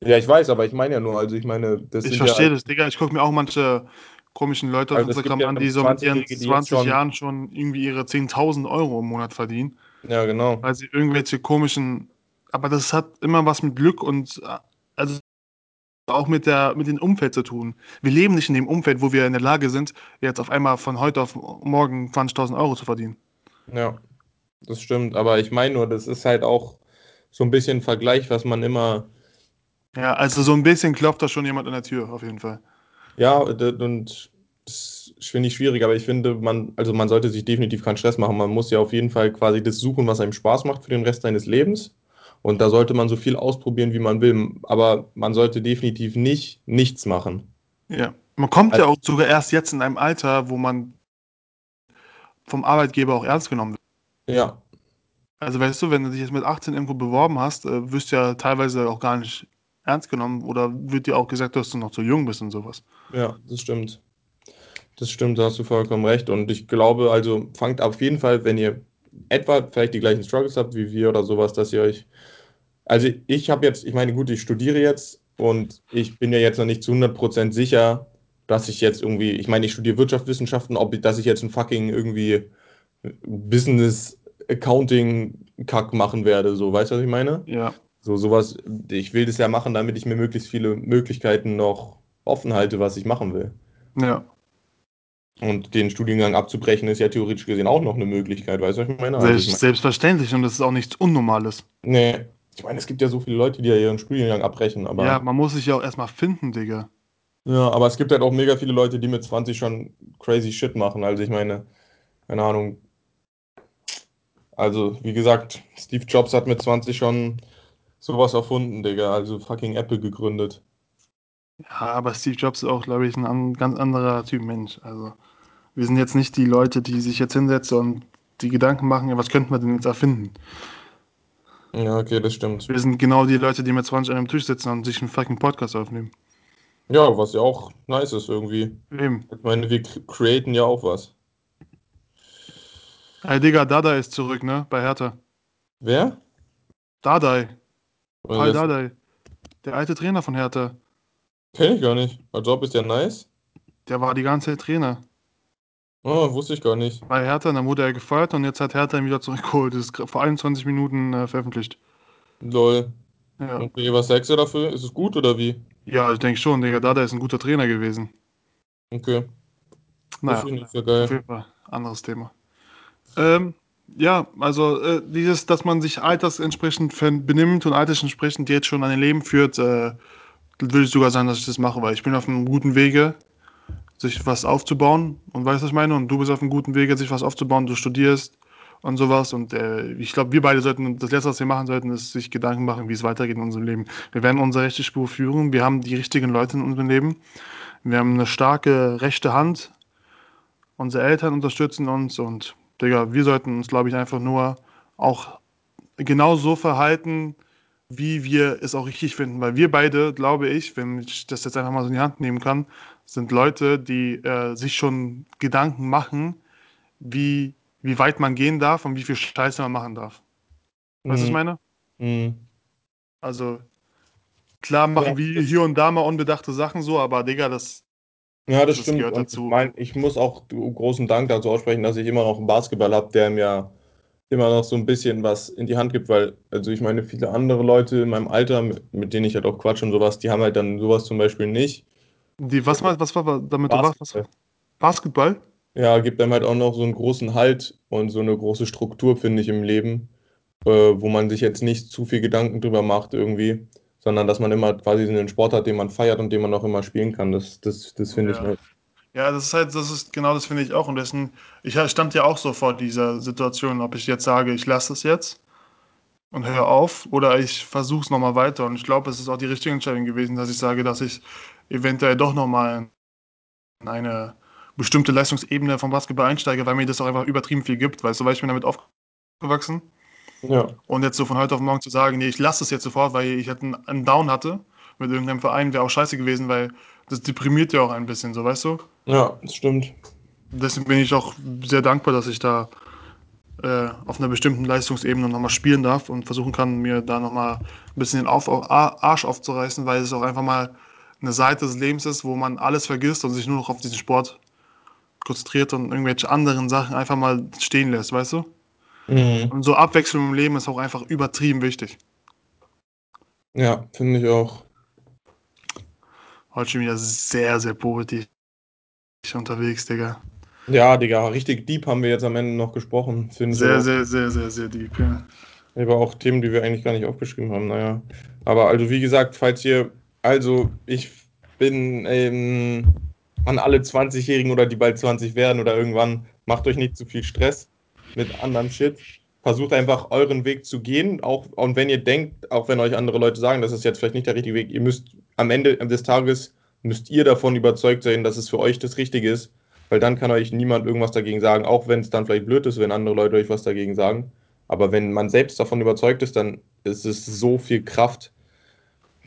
Ja, ich weiß, aber ich meine ja nur, also ich meine, das Ich sind verstehe ja, das, Digga. Ich gucke mir auch manche komischen Leute auf Also Instagram ja an, die so mit ihren 20-Jährige, die jetzt 20 schon- Jahren schon irgendwie ihre 10.000 Euro im Monat verdienen, ja genau. weil sie irgendwelche komischen. Aber das hat immer was mit Glück und äh, auch mit der mit dem Umfeld zu tun. Wir leben nicht in dem Umfeld, wo wir in der Lage sind, jetzt auf einmal von heute auf morgen 20.000 Euro zu verdienen. Ja, das stimmt. Aber ich meine nur, das ist halt auch so ein bisschen ein Vergleich, was man immer Ja, also so ein bisschen klopft da schon jemand an der Tür, auf jeden Fall. Ja, und das finde ich schwierig, aber ich finde, man, also man sollte sich definitiv keinen Stress machen. Man muss ja auf jeden Fall quasi das suchen, was einem Spaß macht für den Rest seines Lebens. Und da sollte man so viel ausprobieren, wie man will. Aber man sollte definitiv nicht nichts machen. Ja. Man kommt ja Also- auch sogar erst jetzt in einem Alter, wo man vom Arbeitgeber auch ernst genommen wird. Ja, Also weißt du, wenn du dich jetzt mit 18 irgendwo beworben hast, äh, wirst du ja teilweise auch gar nicht ernst genommen oder wird dir auch gesagt, dass du noch zu jung bist und sowas. ja, das stimmt. Das stimmt, da hast du vollkommen recht. Und ich glaube, also fangt auf jeden Fall, wenn ihr etwa vielleicht die gleichen Struggles habt wie wir oder sowas, dass ihr euch. Also ich habe jetzt, ich meine, gut, ich studiere jetzt und ich bin ja jetzt noch nicht zu 100% sicher, dass ich jetzt irgendwie, ich meine, ich studiere Wirtschaftswissenschaften, ob ich, dass ich jetzt ein fucking irgendwie Business Accounting Kack machen werde, so, weißt du, was ich meine? Ja. So sowas, ich will das ja machen, damit ich mir möglichst viele Möglichkeiten noch offen halte, was ich machen will. Ja. Und den Studiengang abzubrechen ist ja theoretisch gesehen auch noch eine Möglichkeit, weißt du, was ich meine? Also Selbst, ich mein, selbstverständlich und das ist auch nichts Unnormales. nee, ich meine, es gibt ja so viele Leute, die ja ihren Studiengang abbrechen, aber Ja, man muss sich ja auch erstmal finden, Digga. ja, aber es gibt halt auch mega viele Leute, die mit 20 schon crazy Shit machen. Also ich meine, keine Ahnung. Also, wie gesagt, Steve Jobs hat mit 20 schon sowas erfunden, Digga. Also fucking Apple gegründet. Ja, aber Steve Jobs ist auch, glaube ich, ein an, ganz anderer Typ Mensch. Also, wir sind jetzt nicht die Leute, die sich jetzt hinsetzen und die Gedanken machen, ja, was könnten wir denn jetzt erfinden? Ja, okay, das stimmt. Wir sind genau die Leute, die mit 20 an einem Tisch sitzen und sich einen fucking Podcast aufnehmen. Ja, was ja auch nice ist irgendwie. Eben. Ich meine, wir cre- createn ja auch was. Ey, Digga, Dada ist zurück, ne? Bei Hertha. Wer? Paul das Dardai. Der alte Trainer von Hertha. Kenne ich gar nicht. Ob ist ja nice. Der war die ganze Zeit Trainer. Oh, wusste ich gar nicht. Bei Hertha, dann wurde er gefeuert und jetzt hat Hertha ihn wieder zurückgeholt. Das ist vor 21 Minuten äh, veröffentlicht. Lol. Ja. Okay, was sagst du dafür? Ist es gut oder wie? ja, ich denke schon, Digga, Dada ist ein guter Trainer gewesen. Okay. Das Naja, finde ich ja auf geil. jeden Fall. Anderes Thema. Ähm, ja, also äh, dieses, dass man sich altersentsprechend benimmt und altersentsprechend jetzt schon ein Leben führt, äh, würde ich sogar sagen, dass ich das mache, weil ich bin auf einem guten Wege, sich was aufzubauen. Und weißt du, was ich meine? Und du bist auf einem guten Wege, sich was aufzubauen, du studierst und sowas. Und äh, ich glaube, wir beide sollten, das Letzte, was wir machen sollten, ist sich Gedanken machen, wie es weitergeht in unserem Leben. Wir werden unsere rechte Spur führen, wir haben die richtigen Leute in unserem Leben, wir haben eine starke rechte Hand, unsere Eltern unterstützen uns und Digga, wir sollten uns, glaube ich, einfach nur auch genau so verhalten, wie wir es auch richtig finden. Weil wir beide, glaube ich, wenn ich das jetzt einfach mal so in die Hand nehmen kann, sind Leute, die äh, sich schon Gedanken machen, wie, wie weit man gehen darf und wie viel Scheiße man machen darf. Weißt du, was ich Mhm. meine? Mhm. Also, klar machen Ja, wir hier und da mal unbedachte Sachen so, aber Digga, das. Ja, das Das stimmt. gehört dazu. Ich mein, ich muss auch großen Dank dazu aussprechen, dass ich immer noch einen Basketball habe, der mir immer noch so ein bisschen was in die Hand gibt, weil, also ich meine, viele andere Leute in meinem Alter, mit, mit denen ich halt auch quatsch und sowas, die haben halt dann sowas zum Beispiel nicht. Die, was, mal- was war damit du was, was? Basketball. Basketball? Ja, gibt einem halt auch noch so einen großen Halt und so eine große Struktur, finde ich, im Leben, äh, wo man sich jetzt nicht zu viel Gedanken drüber macht irgendwie, sondern dass man immer quasi so einen Sport hat, den man feiert und den man auch immer spielen kann. Das, das, das finde ich Ja. halt. Ja, das ist halt, das ist genau das finde ich auch. Und dessen, ich stand ja auch so vor dieser Situation, ob ich jetzt sage, ich lasse es jetzt und höre auf oder ich versuche es nochmal weiter. Und ich glaube, es ist auch die richtige Entscheidung gewesen, dass ich sage, dass ich eventuell doch nochmal in eine bestimmte Leistungsebene vom Basketball einsteige, weil mir das auch einfach übertrieben viel gibt. Weißt du, weil ich bin damit aufgewachsen. Ja, Und jetzt so von heute auf morgen zu sagen, nee, ich lasse es jetzt sofort, weil ich einen, einen Down hatte mit irgendeinem Verein, wäre auch scheiße gewesen, weil das deprimiert ja auch ein bisschen, so weißt du? ja, das stimmt. Deswegen bin ich auch sehr dankbar, dass ich da äh, auf einer bestimmten Leistungsebene nochmal spielen darf und versuchen kann, mir da nochmal ein bisschen den auf, auf, Arsch aufzureißen, weil es auch einfach mal eine Seite des Lebens ist, wo man alles vergisst und sich nur noch auf diesen Sport konzentriert und irgendwelche anderen Sachen einfach mal stehen lässt, weißt du? Mhm. Und so Abwechslung im Leben ist auch einfach übertrieben wichtig. Ja, finde ich auch. Heute schon wieder sehr, sehr positiv unterwegs, Digga. Ja, Digga, richtig deep haben wir jetzt am Ende noch gesprochen. Sehr, aber- sehr, sehr, sehr, sehr deep, ja. Aber auch Themen, die wir eigentlich gar nicht aufgeschrieben haben, naja. Aber also wie gesagt, falls ihr, also ich bin ähm, an alle 20-Jährigen oder die bald 20 werden oder irgendwann, macht euch nicht zu viel Stress mit anderem Shit. Versucht einfach euren Weg zu gehen, auch und wenn ihr denkt, auch wenn euch andere Leute sagen, das ist jetzt vielleicht nicht der richtige Weg, ihr müsst am Ende des Tages müsst ihr davon überzeugt sein, dass es für euch das Richtige ist, weil dann kann euch niemand irgendwas dagegen sagen, auch wenn es dann vielleicht blöd ist, wenn andere Leute euch was dagegen sagen. Aber wenn man selbst davon überzeugt ist, dann ist es so viel Kraft,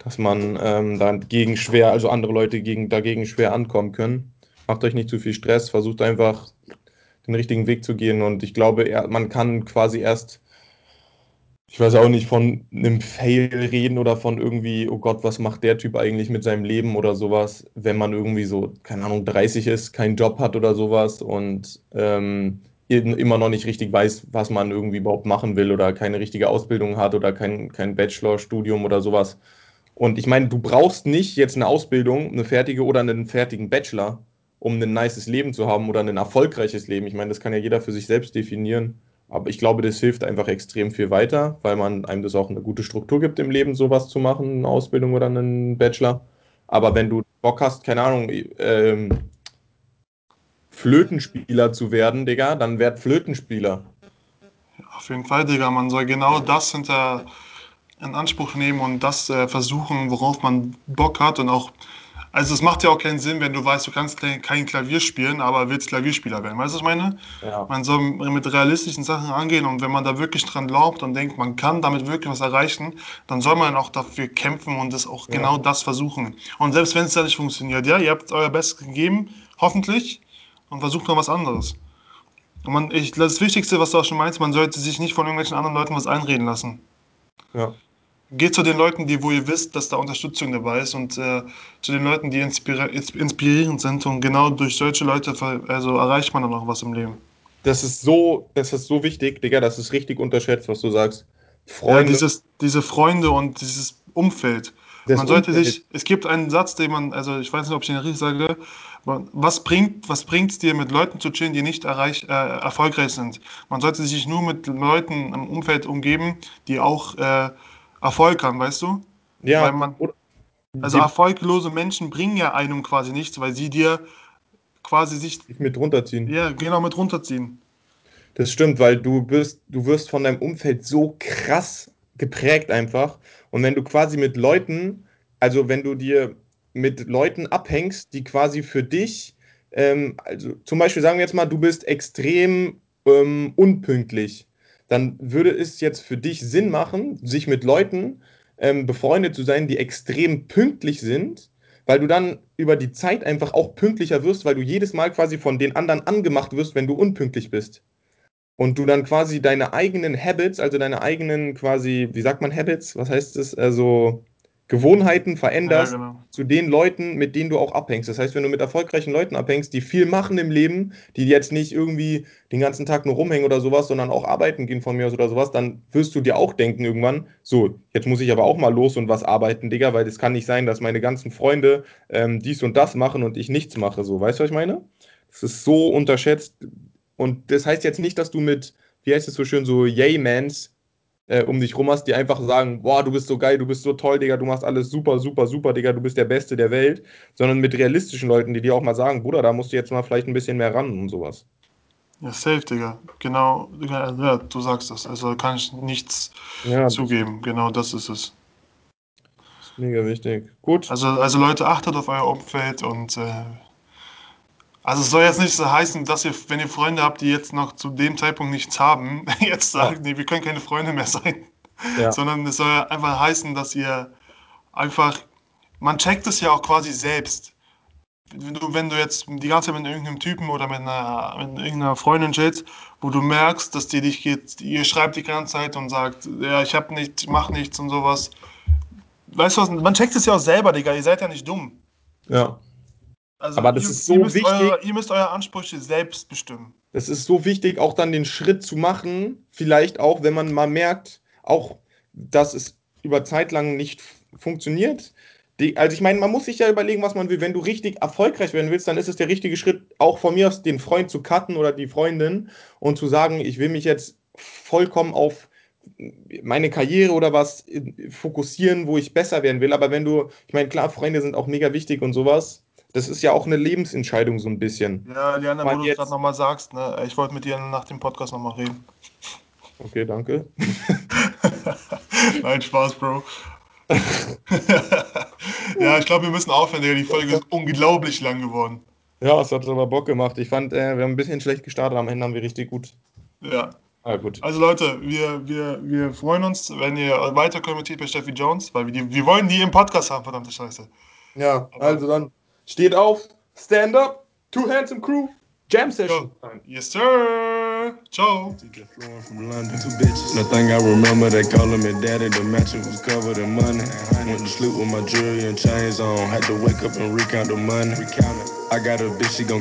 dass man ähm, dagegen schwer, also andere Leute gegen, dagegen schwer ankommen können. Macht euch nicht zu viel Stress, versucht einfach den richtigen Weg zu gehen. Und ich glaube, man kann quasi erst, ich weiß auch nicht, von einem Fail reden oder von irgendwie, oh Gott, was macht der Typ eigentlich mit seinem Leben oder sowas, wenn man irgendwie so, keine Ahnung, 30 ist, keinen Job hat oder sowas und ähm, immer noch nicht richtig weiß, was man irgendwie überhaupt machen will oder keine richtige Ausbildung hat oder kein, kein Bachelorstudium oder sowas. Und ich meine, du brauchst nicht jetzt eine Ausbildung, eine fertige oder einen fertigen Bachelor, um ein nices Leben zu haben oder ein erfolgreiches Leben. Ich meine, das kann ja jeder für sich selbst definieren. Aber ich glaube, das hilft einfach extrem viel weiter, weil man einem das auch eine gute Struktur gibt im Leben, sowas zu machen, eine Ausbildung oder einen Bachelor. Aber wenn du Bock hast, keine Ahnung, ähm, Flötenspieler zu werden, Digga, dann werd Flötenspieler. Auf jeden Fall, Digga. Man soll genau das hinter in Anspruch nehmen und das äh, versuchen, worauf man Bock hat und auch. Also es macht ja auch keinen Sinn, wenn du weißt, du kannst kein Klavier spielen, aber willst Klavierspieler werden. Weißt du, was ich meine? Ja. Man soll mit realistischen Sachen angehen und wenn man da wirklich dran glaubt und denkt, man kann damit wirklich was erreichen, dann soll man auch dafür kämpfen und das auch Ja. genau das versuchen. Und selbst wenn es da nicht funktioniert, ja, ihr habt euer Bestes gegeben, hoffentlich, und versucht noch was anderes. Und man, ich, das Wichtigste, was du auch schon meinst, man sollte sich nicht von irgendwelchen anderen Leuten was einreden lassen. Ja. Geht zu den Leuten, die, wo ihr wisst, dass da Unterstützung dabei ist und äh, zu den Leuten, die inspirierend sind und genau durch solche Leute also erreicht man dann auch was im Leben. Das ist so, das ist so wichtig, Digga, das ist richtig unterschätzt, was du sagst. Ja, Freunde, dieses, diese Freunde und dieses Umfeld. das man sollte Umfeld. sich, es gibt einen Satz, den man, also ich weiß nicht, ob ich den richtig sage, was bringt was bringt's dir, mit Leuten zu chillen, die nicht erreich, äh, erfolgreich sind? Man sollte sich nur mit Leuten im Umfeld umgeben, die auch äh, Erfolg haben, weißt du? Ja, weil man- Also erfolglose Menschen bringen ja einem quasi nichts, weil sie dir quasi sich, mit runterziehen. ja, genau mit runterziehen. Das stimmt, weil du bist, du wirst von deinem Umfeld so krass geprägt einfach. Und wenn du quasi mit Leuten, also wenn du dir mit Leuten abhängst, die quasi für dich, ähm, also zum Beispiel sagen wir jetzt mal, du bist extrem ähm, unpünktlich, dann würde es jetzt für dich Sinn machen, sich mit Leuten ähm, befreundet zu sein, die extrem pünktlich sind, weil du dann über die Zeit einfach auch pünktlicher wirst, weil du jedes Mal quasi von den anderen angemacht wirst, wenn du unpünktlich bist. Und du dann quasi deine eigenen Habits, also deine eigenen quasi, wie sagt man Habits? Was heißt das? Also Gewohnheiten veränderst Ja, genau. zu den Leuten, mit denen du auch abhängst. Das heißt, wenn du mit erfolgreichen Leuten abhängst, die viel machen im Leben, die jetzt nicht irgendwie den ganzen Tag nur rumhängen oder sowas, sondern auch arbeiten gehen von mir aus oder sowas, dann wirst du dir auch denken irgendwann, so, jetzt muss ich aber auch mal los und was arbeiten, Digga, weil es kann nicht sein, dass meine ganzen Freunde ähm, dies und das machen und ich nichts mache. So, weißt du, was ich meine? Das ist so unterschätzt. Und das heißt jetzt nicht, dass du mit, wie heißt es so schön, so Yay-Mans äh, um dich rum hast, die einfach sagen, boah, du bist so geil, du bist so toll, Digga, du machst alles super, super, super, Digga, du bist der Beste der Welt, sondern mit realistischen Leuten, die dir auch mal sagen, Bruder, da musst du jetzt mal vielleicht ein bisschen mehr ran und sowas. Ja, safe, Digga. Genau, ja, du sagst das. Also kann ich nichts Ja, das zugeben. Genau das ist es. ist mega wichtig. Gut. Also, also Leute, achtet auf euer Umfeld und äh, also es soll jetzt nicht so heißen, dass ihr, wenn ihr Freunde habt, die jetzt noch zu dem Zeitpunkt nichts haben, <laughs> jetzt Ja. sagt, nee, wir können keine Freunde mehr sein. Ja. Sondern es soll einfach heißen, dass ihr einfach, man checkt es ja auch quasi selbst. Wenn du, wenn du jetzt die ganze Zeit mit irgendeinem Typen oder mit einer, mit irgendeiner Freundin chillst, wo du merkst, dass die dich geht, ihr schreibt die ganze Zeit und sagt, ja, ich hab nichts, ich mach nichts und sowas. Weißt du was, man checkt es ja auch selber, Digga, ihr seid ja nicht dumm. ja. Also Aber das ihr, ist so ihr müsst wichtig. Eure, ihr müsst eure Ansprüche selbst bestimmen. Es ist so wichtig, auch dann den Schritt zu machen, vielleicht auch, wenn man mal merkt, auch, dass es über Zeit lang nicht funktioniert. Die, also ich meine, man muss sich ja überlegen, was man will. Wenn du richtig erfolgreich werden willst, dann ist es der richtige Schritt, auch von mir aus den Freund zu cutten oder die Freundin und zu sagen, ich will mich jetzt vollkommen auf meine Karriere oder was fokussieren, wo ich besser werden will. Aber wenn du, ich meine, klar, Freunde sind auch mega wichtig und sowas. Das ist ja auch eine Lebensentscheidung so ein bisschen. Ja, Liana, Man wo du es jetzt- gerade nochmal sagst, ne, ich wollte mit dir nach dem Podcast nochmal reden. Okay, danke. <laughs> Nein, Spaß, Bro. <laughs> ja, ich glaube, wir müssen aufhören, Digga. Die Folge ist unglaublich lang geworden. Ja, es hat aber Bock gemacht. Ich fand, äh, wir haben ein bisschen schlecht gestartet, am Ende haben wir richtig gut. Ja. Ah, gut. Also Leute, wir, wir, wir freuen uns, wenn ihr weiter kommentiert bei Steffi Jones, weil wir, die, wir wollen die im Podcast haben, verdammte Scheiße. Ja, also dann steht auf, stand up, two handsome crew, jam session. Uh, yes, sir. Ciao. Flowing from London, two bitches. The thing I remember, they calling me daddy. The mattress was covered in money. Went to sleep with my jewelry and chains on. Had to wake up and recount the money. I got a bitch, she gon'